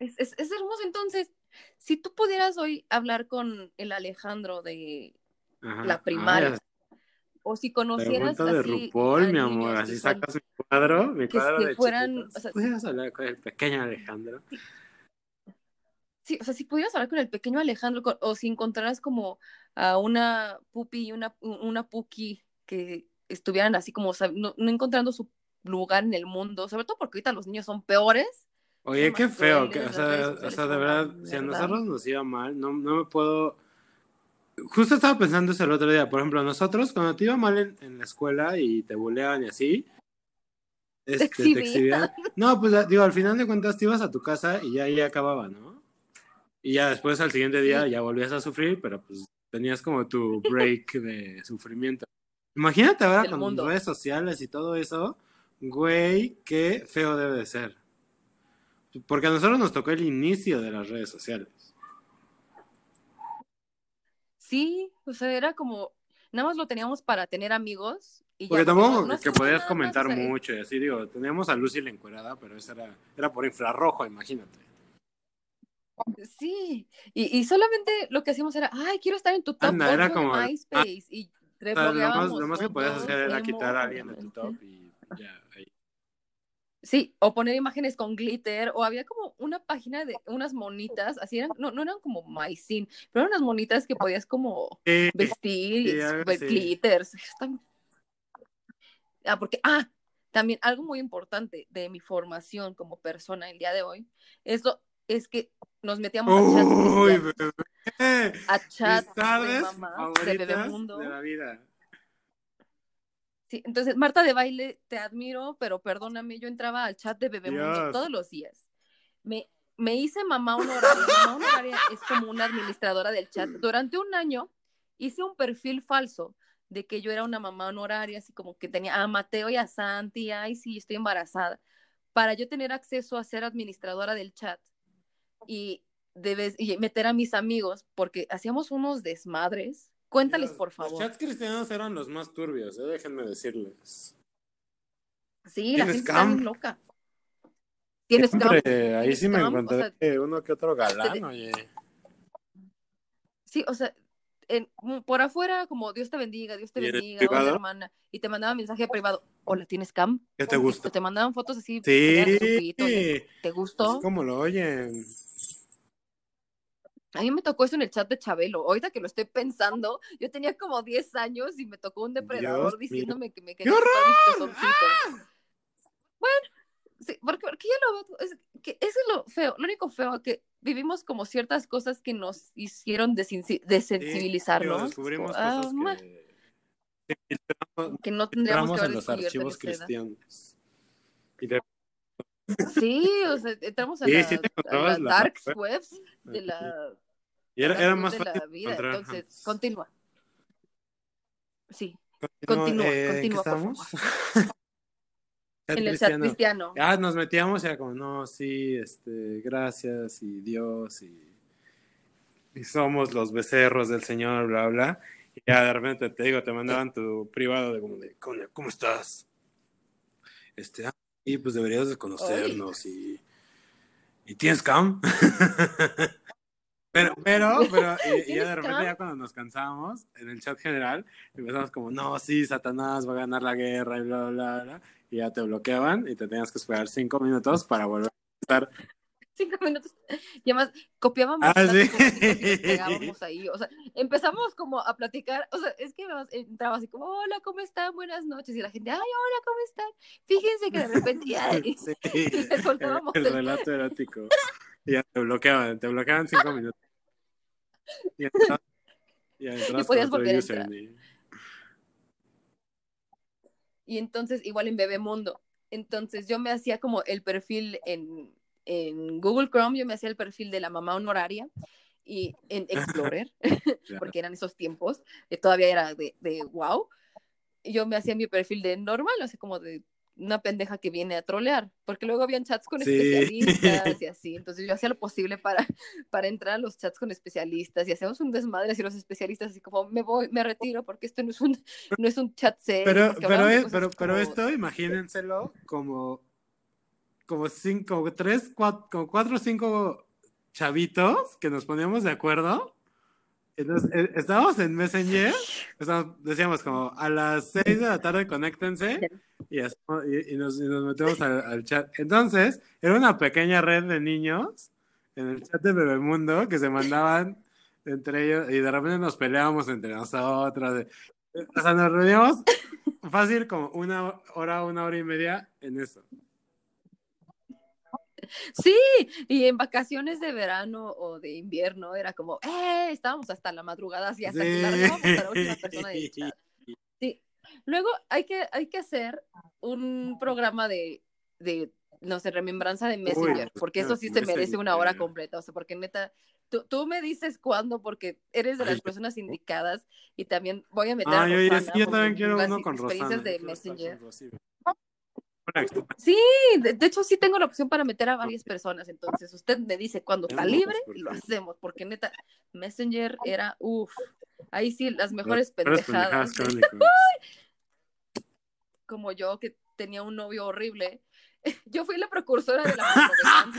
Es, es, es hermoso. Entonces, si tú pudieras hoy hablar con el Alejandro de
Ajá.
la primaria,
Ay,
o si conocieras
de
así
RuPaul,
a
mi
niños
amor,
que
así
son-
sacas mi cuadro, mi
que-
cuadro
que
de
fueran, o sea,
¿Pudieras hablar con el pequeño Alejandro?
Sí, o sea, si pudieras hablar con el pequeño Alejandro, con- o si encontraras como a una pupi y una, una puki que estuvieran así como, no, no encontrando su lugar en el mundo, sobre todo porque ahorita los niños son peores.
Oye,
Son
qué feo, que, o sea, o sea, de verdad, si a nosotros nos iba mal, no, no me puedo... Justo estaba pensando eso el otro día, por ejemplo, nosotros cuando te iba mal en, en la escuela y te buleaban y así, este, te
exhibían.
exhibían. No, pues digo, al final de cuentas te ibas a tu casa y ya ahí acababa, ¿no? Y ya después al siguiente día
Sí.
ya volvías a sufrir, pero pues tenías como tu [laughs] break de sufrimiento. Imagínate ahora
Del
con
mundo.
redes sociales y todo eso, güey, qué feo debe de ser. Porque a nosotros nos tocó el inicio de las redes sociales.
Sí, o sea, era como, nada más lo teníamos para tener amigos. Y
Porque tampoco
no
que podías
más,
comentar mucho y así, digo, teníamos a Lucy la encuerada, pero eso era, era por infrarrojo, imagínate.
Sí, y, y solamente lo que hacíamos era, ay, quiero estar en tu top
Anda, era
8
como-
de MySpace. y
O sea, lo más,
reblogueábamos
lo más que podías hacer era
emo,
quitar a alguien de tu top y ya.
Sí, o poner imágenes con glitter, o había como una página de unas monitas, así eran, no, no eran como MyScene, pero eran unas monitas que podías como
Sí,
vestir,
sí,
ver
así.
glitters. [laughs] Están- Ah, porque, ah, también algo muy importante de mi formación como persona el día de hoy es, lo, es que nos metíamos a chats
Uy, bebé.
a chats de mamás, de Bebemundo.
de la vida.
Sí, entonces, Marta de baile, te admiro, pero perdóname, yo entraba al chat de Bebemundo
Dios.
todos los días. Me, me hice mamá honoraria. Mamá honoraria es como una administradora del chat. [clears throat] Durante un año hice un perfil falso de que yo era una mamá honoraria, así como que tenía a Mateo y a Santi, ay, sí, estoy embarazada, para yo tener acceso a ser administradora del chat. Y debes y meter a mis amigos porque hacíamos unos desmadres. Cuéntales, por favor.
Los chats cristianos eran los más turbios, eh, déjenme decirles.
Sí, la
¿Tienes
gente está bien loca. Tienes cam?
Siempre, ahí
¿Tienes
sí me?
O
encontré
sea,
uno que otro galán,
te-
oye.
Sí, o sea, en- mm, por afuera, como Dios te bendiga, Dios te
¿Y en el
bendiga, hola hermana, y te mandaba mensaje privado, hola, ¿tienes cam?
¿Qué te gusta?
Te mandaban fotos así,
Sí,
¿te gustó?
así como lo oyen.
A mí me tocó eso en el chat de Chabelo. Ahorita que lo estoy pensando, yo tenía como 10 años y me tocó un depredador
Dios mío.
diciéndome que me
¡Qué
quería mis pezoncitos. Bueno, sí, porque, porque ya lo veo, es que eso es lo feo, lo único feo que vivimos como ciertas cosas que nos hicieron desensi-
Sí,
desensibilizarnos.
digo, descubrimos
Ah,
cosas que, que
no tendríamos que
en
haber
los
en
archivos
esa edad.
cristianos. Y de-
Sí, o sea, entramos a,
Sí,
la,
sí
a
la-
dark [laughs] webs de la,
y era, era más fácil
la vida.
encontrar.
Entonces, continúa. Sí,
Continúa,
continúa,
eh, ¿en qué
continúa, por?
Chat [laughs]
en el chat
cristiano. Ah, nos metíamos y era como, no, sí, este, gracias y Dios y, y somos los becerros del Señor, bla, bla. Y ya de repente te digo, te mandaban tu privado de como de, ¿cómo, cómo estás? Este, ah, y pues deberías de conocernos y, y tienes cam. [laughs] pero, [laughs] pero, pero, y, y ya
¿Tienes
de repente ya cuando nos cansábamos en el chat general, empezamos como, no, sí, Satanás va a ganar la guerra y bla, bla, bla, y ya te bloqueaban y te tenías que esperar cinco minutos para volver a estar.
Cinco minutos. Y además, copiábamos
Ah, sí.
y pegábamos [laughs] ahí. O sea, empezamos como a platicar. O sea, es que además entraba así como, hola, ¿cómo están? Buenas noches. Y la gente, ay, hola, ¿cómo están? Fíjense que de repente, [laughs] ay,
Sí,
y soltábamos
el
el-
relato erótico. Y ya te bloqueaban, te bloqueaban cinco minutos. Y entrabas, y entrabas [laughs]
Y podías
con otro
volver a
user
entrar.
y-
Y entonces, igual en Bebemundo. Entonces, yo me hacía como el perfil en, en Google Chrome, yo me hacía el perfil de la mamá honoraria y en [laughs] Explorer,
Claro.
porque eran esos tiempos, que todavía era de, de wow. Yo me hacía mi perfil de normal, o sea, como de una pendeja que viene a trolear, porque luego habían chats con
Sí.
especialistas y [laughs] así, entonces yo hacía lo posible para, para entrar a los chats con especialistas y hacíamos un desmadre así los especialistas así como me voy, me retiro porque esto no es un, no es un chat serio.
Pero,
porque
pero, es- pero, pero esto, imagínenselo como, como cinco, tres, cuatro, como cuatro o cinco chavitos que nos poníamos de acuerdo. Entonces, eh, estábamos en Messenger, estábamos- decíamos como a las seis de la tarde conéctense y, hacemos- y- y nos, y nos metemos al, al chat. Entonces, era una pequeña red de niños en el chat de Bebemundo que se mandaban entre ellos y de repente nos peleábamos entre nosotros. o sea, nos reuníamos fácil como una hora, una hora y media en eso.
Sí, y en vacaciones de verano o de invierno era como, ¡eh! Estábamos hasta la madrugada así, hasta que
Sí.
largábamos a la última persona chat. [laughs] Sí. Luego hay que, hay que hacer un programa de, de, no sé, remembranza de Messenger,
pues,
porque eso sí se merece una hora completa, o sea, porque neta, tú, tú me dices cuándo, porque eres de las
Ay,
personas indicadas y también voy a meter
Ah,
a
yo, yo,
Rosana,
sí, yo
porque
también quiero uno con Rosana.
de
yo
Messenger.
con Rosy. Una extra-
Sí, de, de hecho sí tengo la opción para meter a varias personas, entonces usted me dice cuando está libre y lo hacemos, porque neta, Messenger era, uff, ahí sí las mejores pendejadas, [laughs] como yo que tenía un novio horrible. [laughs] Yo fui la precursora de la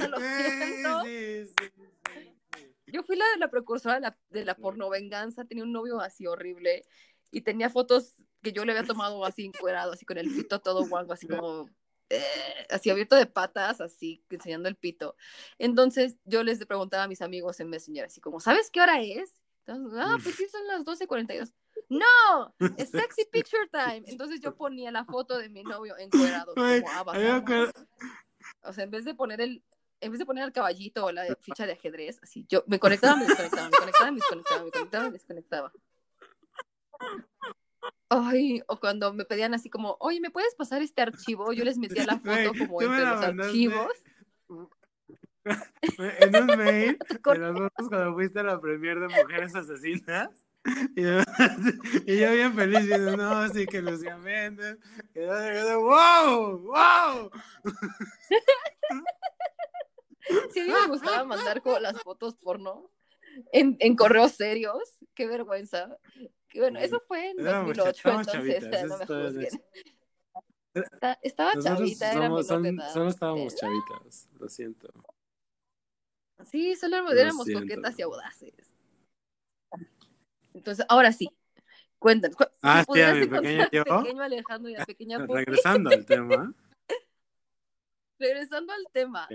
lo [laughs] siento.
Sí, sí, sí, sí.
Yo fui la de la precursora de la, de la pornovenganza, tenía un novio así horrible y tenía fotos que yo le había tomado así encuerado, así con el pito todo guango, así como eh, así abierto de patas, así enseñando el pito. Entonces yo les preguntaba a mis amigos en Messenger, así como, ¿sabes qué hora es? Entonces, ah, pues sí, son las 12.42. No, es sexy picture time. Entonces yo ponía la foto de mi novio encuerado, como
a
avatar.
mí me acuerdo-
O sea, en vez de poner el, en vez de poner el caballito o la ficha de ajedrez, así yo me conectaba, me desconectaba, me conectaba, me desconectaba, me conectaba, me desconectaba. Ay, o cuando me pedían así como, oye, ¿me puedes pasar este archivo? Yo les metía [laughs] la foto como entre los
mandaste.
archivos. [laughs]
En un mail [laughs] de las fotos cuando fuiste a la premier de Mujeres Asesinas. Y yo, y yo bien feliz viendo, no, sí que Lucía Méndez. no sé qué, ¡Wow! ¡Wow!
Sí, a mí me gustaba mandar como las fotos porno en, en correos serios. Qué vergüenza. Que bueno, eso fue en
Éramos
2008,
cha- estábamos
entonces
chavitas,
eh, no me juzguen. Estaba chavita, era
somos-
de
son- solo estábamos
Eh,
chavitas, lo siento.
Sí, solo
Lo
éramos
siento.
coquetas y audaces. Entonces, ahora sí, cuéntanos.
Ah, sí, a mi pequeño yo. [laughs]
pequeño Alejandro y a pequeña [laughs]
Regresando al tema. [laughs]
regresando al tema,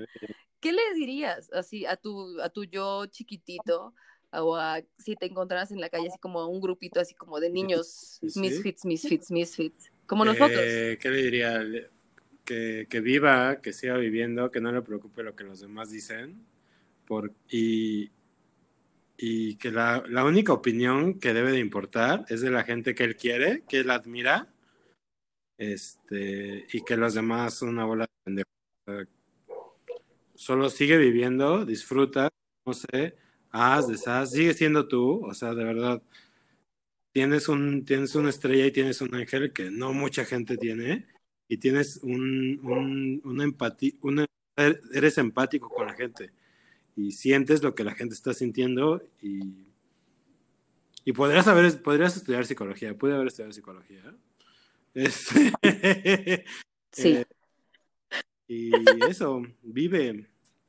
¿qué le dirías así a tu, a tu yo chiquitito? O a, si te encontraras en la calle así como un grupito así como de niños
Sí.
misfits, misfits, misfits, como nosotros.
Eh, ¿Qué le diría? Que, que viva, que siga viviendo, que no le preocupe lo que los demás dicen. Por, y, y que la, la única opinión que debe de importar es de la gente que él quiere, que él admira, este, y que los demás son una bola de pendejos. Solo sigue viviendo, disfruta, no sé, haz, deshaz, sigue siendo tú, o sea, de verdad, tienes un, tienes una estrella y tienes un ángel que no mucha gente tiene, y tienes un, un, una empatía, una, eres empático con la gente y sientes lo que la gente está sintiendo y, y podrías haber, podrías estudiar psicología, pude haber estudiado psicología. [laughs] Este,
sí.
eh, y eso, vive,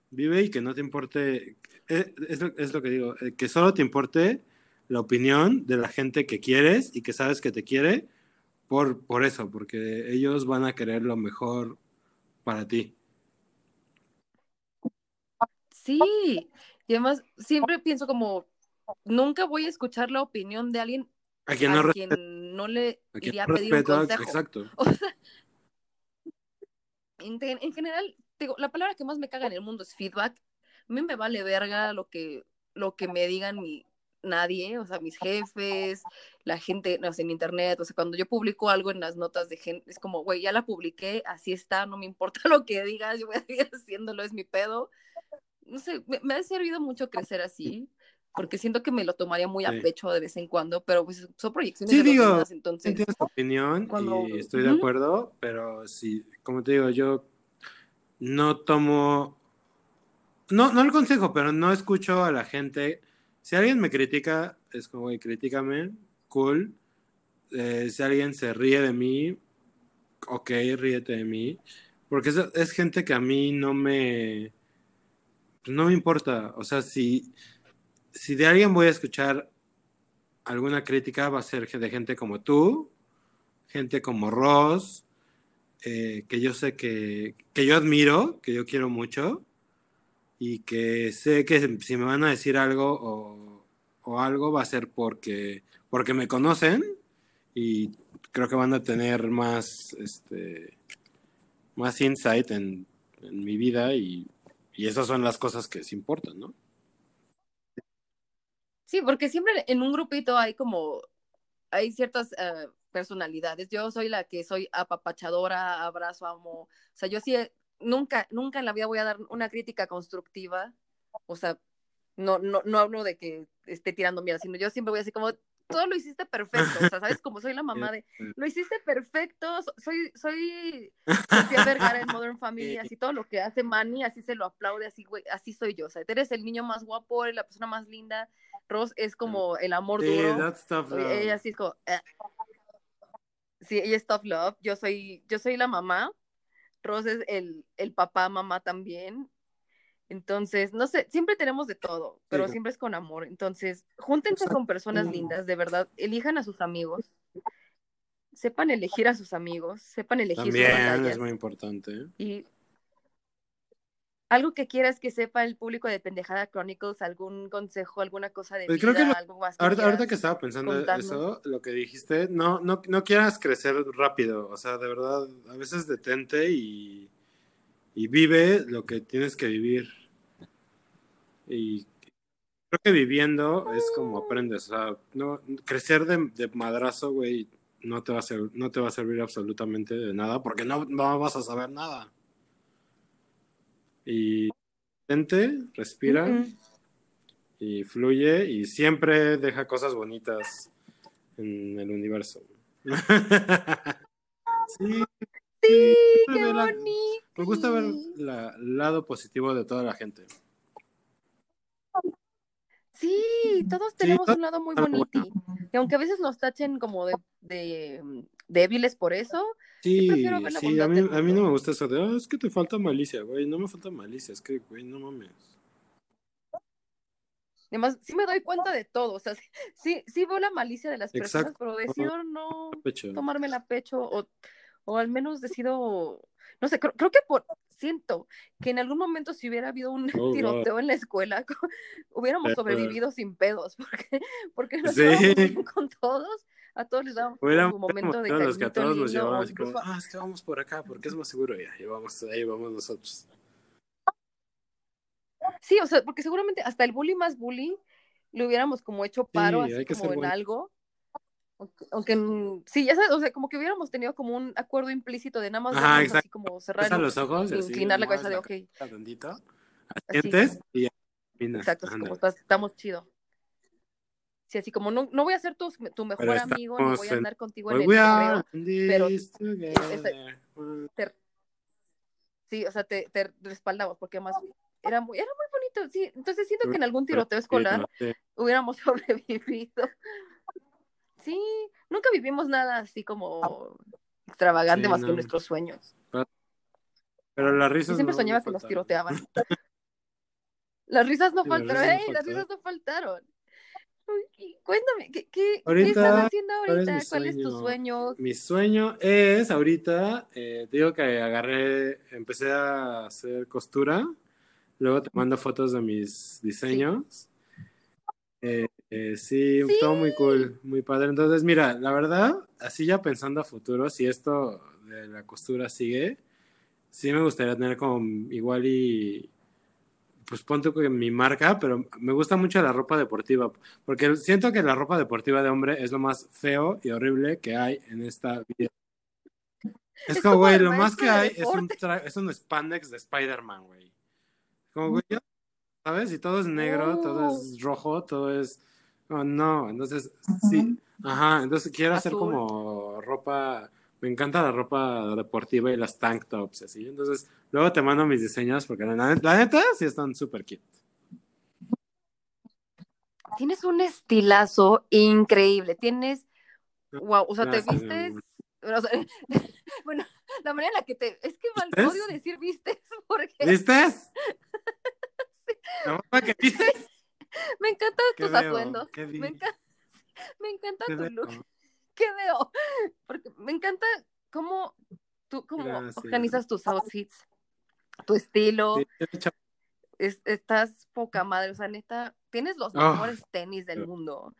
vive y que no te importe, es, es lo, es lo que digo, eh, que solo te importe la opinión de la gente que quieres y que sabes que te quiere por, por eso, porque ellos van a querer lo mejor para ti.
Sí, y además siempre pienso como, nunca voy a escuchar la opinión de alguien
A quien
a
no
quien
respeta,
no le
a quien
iría a
no
pedir un consejo.
exacto. [laughs]
O sea, en, en general, digo, la palabra que más me caga en el mundo es feedback. A mí me vale verga lo que, lo que me digan mi, nadie, o sea, mis jefes, la gente, no sé, en internet, o sea, cuando yo publico algo en las notas de gente, es como, güey, ya la publiqué, así está, no me importa [laughs] lo que digas, yo voy a seguir haciéndolo, es mi pedo. No sé, me ha servido mucho crecer así, porque siento que me lo tomaría muy a
Sí.
pecho de vez en cuando, pero pues son proyecciones
Sí,
de
digo,
demás, entonces...
Entiendo tu opinión
Cuando-
y estoy de acuerdo, pero sí, como te digo, yo no tomo, no, no el consejo, pero no escucho a la gente. Si alguien me critica, es como, güey, critícame, cool. Eh, si alguien se ríe de mí, ok, ríete de mí. Porque es, es gente que a mí no me, no me importa. O sea, si, si de alguien voy a escuchar alguna crítica, va a ser de gente como tú, gente como Ross, eh, que yo sé que, que yo admiro, que yo quiero mucho, y que sé que si me van a decir algo o, algo va a ser porque, porque me conocen y creo que van a tener más, este, más insight en, en mi vida y, y esas son las cosas que se importan, ¿no?
Sí, porque siempre en un grupito hay como, hay ciertas eh, personalidades. Yo soy la que soy apapachadora, abrazo, amo. O sea, yo sí, nunca, nunca en la vida voy a dar una crítica constructiva. O sea, no, no, no hablo de que esté tirando mierda, sino yo siempre voy así como, todo lo hiciste perfecto. O sea, ¿sabes? Como soy la [laughs] mamá de, lo hiciste perfecto. so- Soy, soy [laughs] Sofía Vergara en Modern Family, así todo lo que hace Manny, así se lo aplaude, así, güey, así soy yo. O sea, eres el niño más guapo, eres la persona más linda. Ross es como el amor
Sí,
duro.
that's tough love.
Ella sí es como. "Eh". Sí, ella es tough love. Yo soy, yo soy la mamá. Ross es el, el papá, mamá también. Entonces, no sé, siempre tenemos de todo, pero
Sí.
siempre es con amor. Entonces, júntense con personas lindas, de verdad. Elijan a sus amigos. Sepan elegir a sus amigos. Sepan elegir sus
También
batallas.
es muy importante.
Y algo que quieras que sepa el público de Pendejada Chronicles, algún consejo, alguna cosa de
Pues
vida,
creo que lo-
algo más que
Ahorita, ahorita que estaba pensando
contarnos.
eso, lo que dijiste, no, no, no quieras crecer rápido, o sea, de verdad, a veces detente y, y vive lo que tienes que vivir. Y creo que viviendo es como aprendes, o sea, no, crecer de, de madrazo, güey, no te va a ser, no te va a servir absolutamente de nada, porque no, no vas a saber nada. Y detente, respira y fluye y siempre deja cosas bonitas en el universo. [laughs] sí,
Sí,
me
qué
la-
bonito.
me gusta ver la- el lado positivo de toda la gente.
Sí, todos tenemos un lado muy bonito. Y aunque a veces nos tachen como de, de mm, débiles por eso,
Sí,
la
sí, a mí, a mí no me gusta eso de, "Ah, es que te falta malicia, güey, no me falta malicia, es que, güey, no mames.
Además, sí me doy cuenta de todo, o sea, [laughs] sí, sí, veo la malicia de las personas,
Exacto.
pero decido no
Pecho.
tomármela a pecho o, o al menos decido, no sé, creo, creo que por, siento que en algún momento si hubiera habido un
Oh, [laughs]
tiroteo en la escuela, [laughs] hubiéramos sobrevivido sin pedos, [laughs] porque, porque nos
Sí.
bien con todos, a todos les dábamos su momento de
los que a todos nos llevaban así como, ah, es que vamos por acá, porque es más seguro, y ahí vamos, ahí vamos nosotros.
Sí, o sea, porque seguramente hasta el bully más bully le hubiéramos como hecho paro
Sí,
así como en algo. Aunque, sí, ya sabes, o sea, como que hubiéramos tenido como un acuerdo implícito de nada más
Ajá,
vernos así como cerrar
los ojos, y
inclinar la cabeza de ok, Así.
asientes y
exacto, así como estás- estamos chido. Sí, así como no, no voy a ser tu, tu mejor
Pero
amigo, ni
estamos
voy a
en-
andar contigo en el
in
pero- te- sí, o sea, te, te respaldamos, porque además era muy, era muy bonito, sí. Entonces siento que en algún tiroteo escolar hubiéramos [laughs] sobrevivido. Sí, nunca vivimos nada así como extravagante
Sí,
más que nuestros sueños.
Pero las risas
Yo siempre
no-
soñaba que nos
faltaron.
tiroteaban. [laughs] Las risas no
Sí,
faltaron,
no
¡ey! las risas no faltaron. Uy, cuéntame, ¿qué, qué, estás haciendo
¿cuál es
ahorita? ¿Cuál es tu
sueño? Mi sueño es ahorita, eh, te digo que agarré, empecé a hacer costura, luego te mando fotos de mis diseños. Eh, eh, sí,
Sí.
todo muy cool, muy padre. Entonces, mira, la verdad, así ya pensando a futuro, si esto de la costura sigue, sí me gustaría tener como igual y pues ponte mi marca, pero me gusta mucho la ropa deportiva, porque siento que la ropa deportiva de hombre es lo más feo y horrible que hay en esta vida. [laughs] Es,
Es
como, güey, lo más que hay es un, es un spandex de Spider-Man, güey. Como, güey, ya, ¿sabes? Y todo es negro, todo es rojo, todo es... Oh, no, entonces, sí. Ajá, entonces quiero hacer como ropa... Me encanta la ropa deportiva y las tank tops, así. Entonces, luego te mando mis diseños porque la, net- la neta sí están súper cute.
Tienes un estilazo increíble. Tienes, wow, o sea, te
Gracias,
vistes.
amor.
o sea, [laughs] bueno, la manera en la que te. Es que mal, odio decir vistes [laughs] porque
¿Vistes? [laughs] La ropa que vistes. [laughs]
me encantan
¿Qué
tus
veo?
atuendos. Me encanta, [laughs] me encanta
¿Qué
tu
veo?
look. [laughs] ¿Qué veo? Porque me encanta cómo tú cómo
Gracias.
organizas tus outfits, tu estilo.
Sí,
es- estás poca madre, o sea, neta, tienes los
Ah.
mejores tenis del mundo,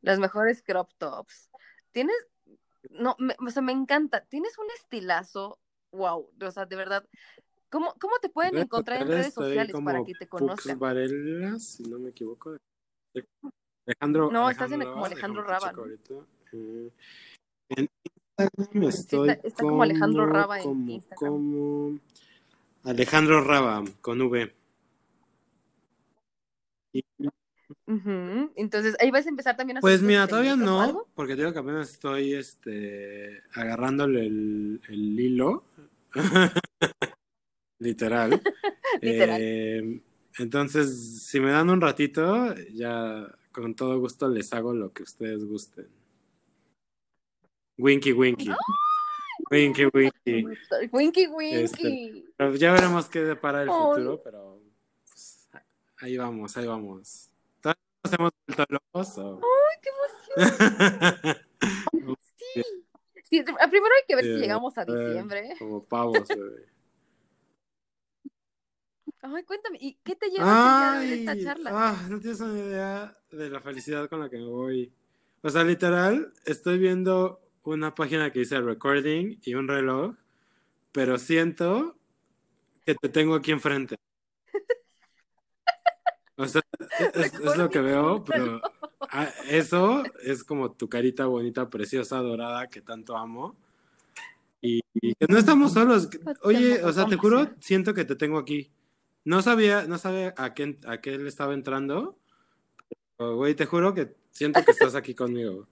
las mejores crop tops. Tienes, no, me, o sea, me encanta. Tienes un estilazo, wow, o sea, de verdad. ¿Cómo, cómo te pueden encontrar en redes sociales para que te conozcan?
Varela, si no me equivoco. Alejandro.
No, estás en- como Alejandro Raba.
Eh, en Instagram estoy
está- está como Alejandro Raba en
como,
Instagram.
como Alejandro Raba con V. Y,
Entonces, ahí vas a empezar también a
pues mira, todavía no, porque digo que apenas estoy este, agarrándole el, el hilo. [laughs] Literal. [laughs]
Literal.
Eh, entonces, si me dan un ratito, ya con todo gusto les hago lo que ustedes gusten. Winky, winky. Winky, winky.
Winky, winky.
Este, Pero ya veremos qué depara el futuro, pero pues, ahí vamos, ahí vamos. ¿Todavía nos hemos vuelto locos? o-
¡Ay, qué emoción! [laughs] Sí. Sí, primero hay que ver si llegamos a
eh,
diciembre.
Como pavos, bebé.
Ay, cuéntame, ¿y qué te llevas de esta charla?
ah, no tienes una idea de la felicidad con la que me voy. O sea, literal, estoy viendo una página que dice recording y un reloj, pero siento que te tengo aquí enfrente. O sea, [laughs] es, es lo que veo, pero ah, eso es como tu carita bonita, preciosa, dorada, que tanto amo. Y, y que no estamos solos. Oye, o sea, te juro, siento que te tengo aquí. No sabía, no sabía a qué, a qué le estaba entrando. Pero, güey, te juro que siento que estás aquí conmigo.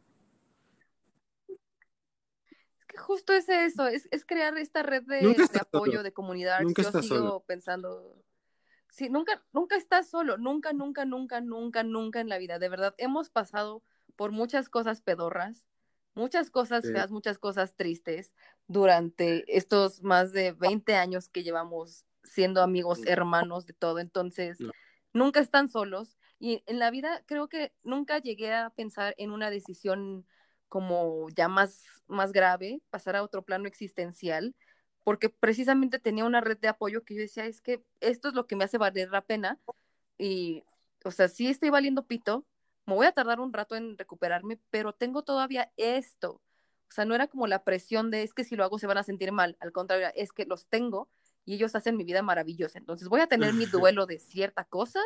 Es que justo es eso, es, es crear esta red de, apoyo,
solo.
de comunidad.
Nunca
Yo
estás
sigo
solo.
pensando, Sí, nunca, nunca estás solo, nunca, nunca, nunca, nunca, nunca en la vida. De verdad, hemos pasado por muchas cosas pedorras, muchas cosas feas, muchas cosas tristes durante estos más de 20 años que llevamos siendo amigos, hermanos, de todo. Entonces, nunca están solos. Y en la vida creo que nunca llegué a pensar en una decisión como ya más, más grave, pasar a otro plano existencial, porque precisamente tenía una red de apoyo que yo decía, es que esto es lo que me hace valer la pena. Y, o sea, sí estoy valiendo pito, me voy a tardar un rato en recuperarme, pero tengo todavía esto. O sea, no era como la presión de es que si lo hago se van a sentir mal, al contrario, es que los tengo y ellos hacen mi vida maravillosa. Entonces voy a tener mi [laughs] duelo de cierta cosa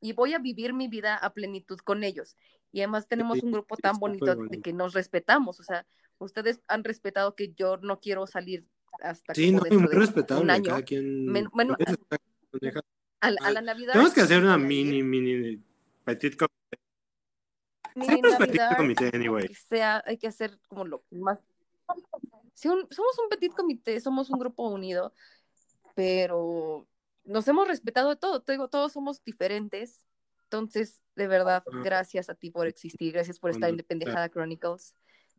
y voy a vivir mi vida a plenitud con ellos. Y además tenemos un grupo tan bonito de que nos respetamos. O sea, ustedes han respetado que yo no quiero salir hasta
sí, no, muy respetable, un año.
a, la, Navidad.
Tenemos que hacer una mini, mini petit comité.
Mini Navidad, comité, anyway. sea, hay que hacer como lo más somos un petit comité, somos un grupo unido, pero nos hemos respetado de todo, te digo, todos somos diferentes. Entonces, de verdad, gracias a ti por existir, gracias por estar en Pendejada Chronicles,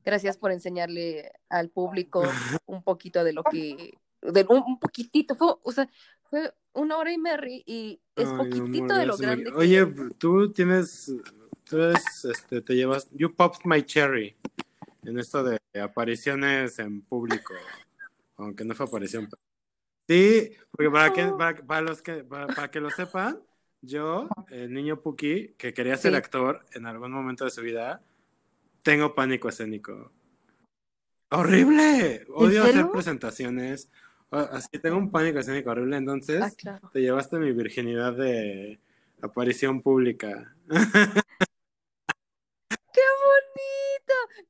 gracias por enseñarle al público un poquito de lo que, de un, poquitito, fue, o sea, fue una hora y Merry y es poquitito de lo grande.
Oye, tú tienes, tú eres, este, te llevas, you popped my cherry en esto de apariciones en público, aunque no fue aparición. Sí, porque para que, para, los que, para, que lo sepan, yo, el niño Puki, que quería ser actor en algún momento de su vida, tengo pánico escénico. ¡Horrible! Odio hacer presentaciones. Así tengo un pánico escénico horrible. Entonces, ah, te llevaste mi virginidad de aparición pública. [laughs]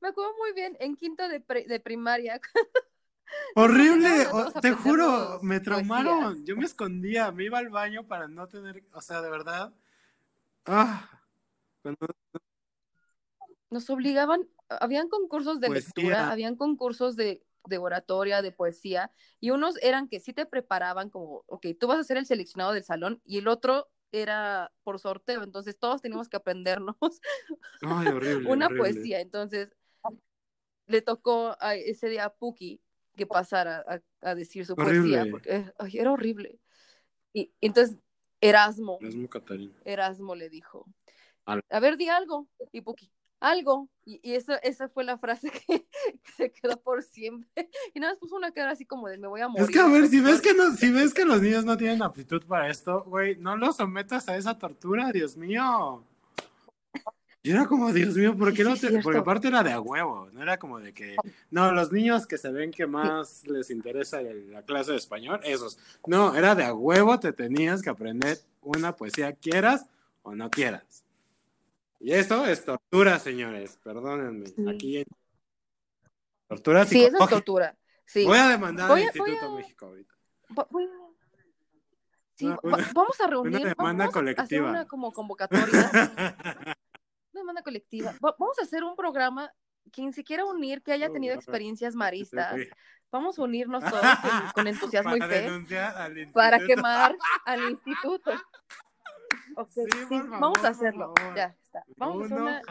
Me acuerdo muy bien en quinto de, de primaria. [laughs]
Horrible, te juro, me traumaron. Yo me escondía, me iba al baño para no tener, o sea, de verdad. Ah,
Nos obligaban, habían concursos de lectura, habían concursos de, de, oratoria, de poesía, y unos eran que sí te preparaban como, ok, tú vas a ser el seleccionado del salón, y el otro era por sorteo, entonces todos teníamos que aprendernos [laughs] una poesía, entonces le tocó a ese día a Puki que pasara a, decir su poesía, porque era horrible. Y, entonces Erasmo, Erasmo, le dijo, a ver, di algo, y Puki, algo. Y, eso, esa fue la frase [laughs] que, se quedó por siempre. Y nada más puso una cara así como de me voy a morir.
Es que a ver, si ves que, no, si ves que los niños no tienen aptitud para esto, güey, no los sometas a esa tortura, Dios mío. Yo era como, Dios mío, ¿por qué no te...? Porque aparte era de a huevo, no era como de que... No, los niños que se ven que más les interesa la clase de español, esos. No, era de a huevo, te tenías que aprender una poesía, quieras o no quieras. Y eso es tortura, señores, perdónenme. Aquí Tortura
Sí, eso es tortura. Sí.
Voy a demandar al Instituto México ahorita.
Sí, vamos a reunir.
Una demanda
vamos
colectiva.
A hacer una como convocatoria. [laughs] una demanda colectiva. vamos a hacer un programa. Quien se quiera unir, que haya tenido experiencias maristas, vamos a unirnos [laughs] todos con, entusiasmo y fe para quemar al instituto. Okay, sí, vamos a hacerlo. Ya está. Vamos a una,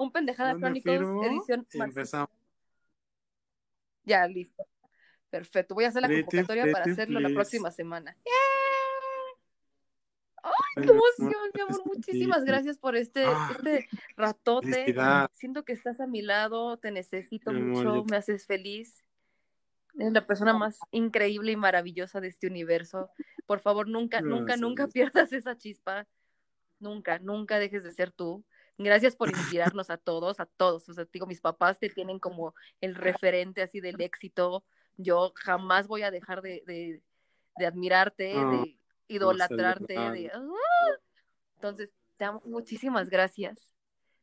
un pendejada Chronicles edición
empezamos.
Ya, listo. Perfecto. Voy a hacer la convocatoria para hacerlo la próxima semana. ¡Ay, qué emoción, mi amor! [laughs] Muchísimas gracias por este, ah, este ratote. Siento que estás a mi lado, te necesito mucho, me haces feliz. Eres la persona más increíble y maravillosa de este universo. Por favor, nunca, nunca, nunca [laughs] pierdas esa chispa. Nunca, nunca dejes de ser tú. Gracias por inspirarnos a todos, a todos. O sea, digo, mis papás te tienen como el referente así del éxito. Yo jamás voy a dejar de, admirarte, de idolatrarte. De... ¡ah! Entonces, te amo. Muchísimas gracias.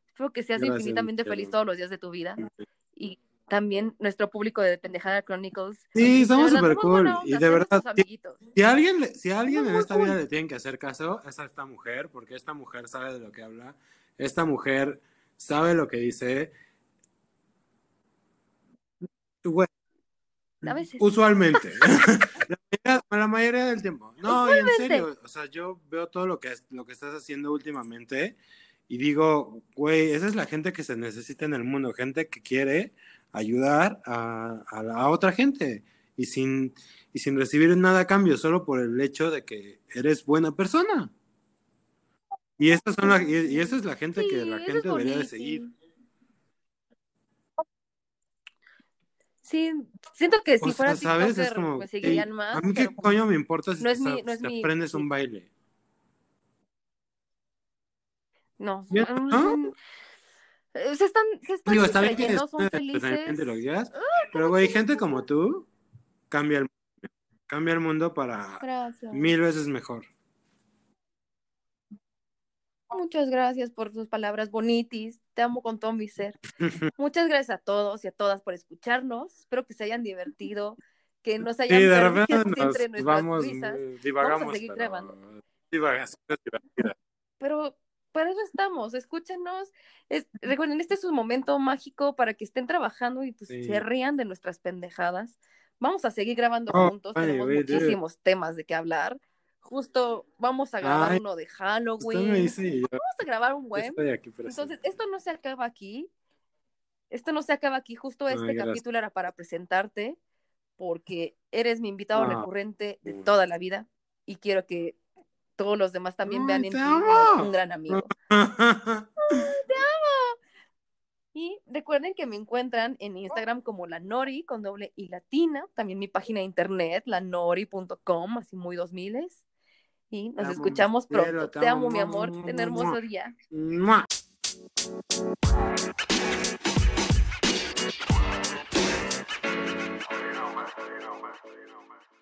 Espero que seas infinitamente feliz todos los días de tu vida. Y también nuestro público de Pendejada Chronicles.
Sí, somos súper cool. Y de verdad, si, alguien, si alguien en esta vida le tienen que hacer caso, es a esta mujer, porque esta mujer sabe de lo que habla. Esta mujer sabe lo que dice.
A veces.
Usualmente. [laughs] la, mayoría, la, mayoría, del tiempo. No, en serio. O sea, yo veo todo lo que, lo que estás haciendo últimamente y digo, güey, esa es la gente que se necesita en el mundo, gente que quiere ayudar a, a, a otra gente y sin, y sin recibir nada a cambio, solo por el hecho de que eres buena persona. Y, estas son la, y, esa es la gente sí, que la gente debería de seguir.
Sí, siento que si o fuera sea, ¿sabes? es como, me seguirían hey, más.
A mí qué pues, coño me importa si, no es mi, no es mi... aprendes un baile.
No. ¿No? Se están, se están
Digo, está bien que no son felices. Lo ah, pero güey, gente como tú cambia el, cambia el mundo para
gracias.
mil veces mejor.
Muchas gracias por tus palabras bonitis. Te amo con todo mi ser. [laughs] Muchas gracias a todos y a todas por escucharnos. Espero que se hayan divertido, que nos hayan
sí, de repente nos entre vamos, risas. Divagamos,
vamos a seguir grabando.
Divagación divertida.
Pero para eso estamos, escúchenos. Es, [laughs] recuerden, este es un momento mágico para que estén trabajando y pues, sí. se rían de nuestras pendejadas. Vamos a seguir grabando oh, juntos, ay, tenemos wait, muchísimos dude. temas de qué hablar. Justo vamos a grabar ay, uno de Halloween.
Dice, yo,
vamos a grabar un buen.
Aquí,
Entonces, esto no se acaba aquí. Esto no se acaba aquí. Justo este ay, capítulo era para presentarte, porque eres mi invitado
Ah.
recurrente de toda la vida y quiero que todos los demás también vean en ti un gran amigo. [laughs] ¡Te amo! Y recuerden que me encuentran en Instagram como la Nori con doble y latina, también mi página de internet, lanori.com, así muy dos miles. Y nos escuchamos pronto.
Te, amo,
mi amor. Hermoso día.
Mua.
know, man.
Know,
man.
Know, man.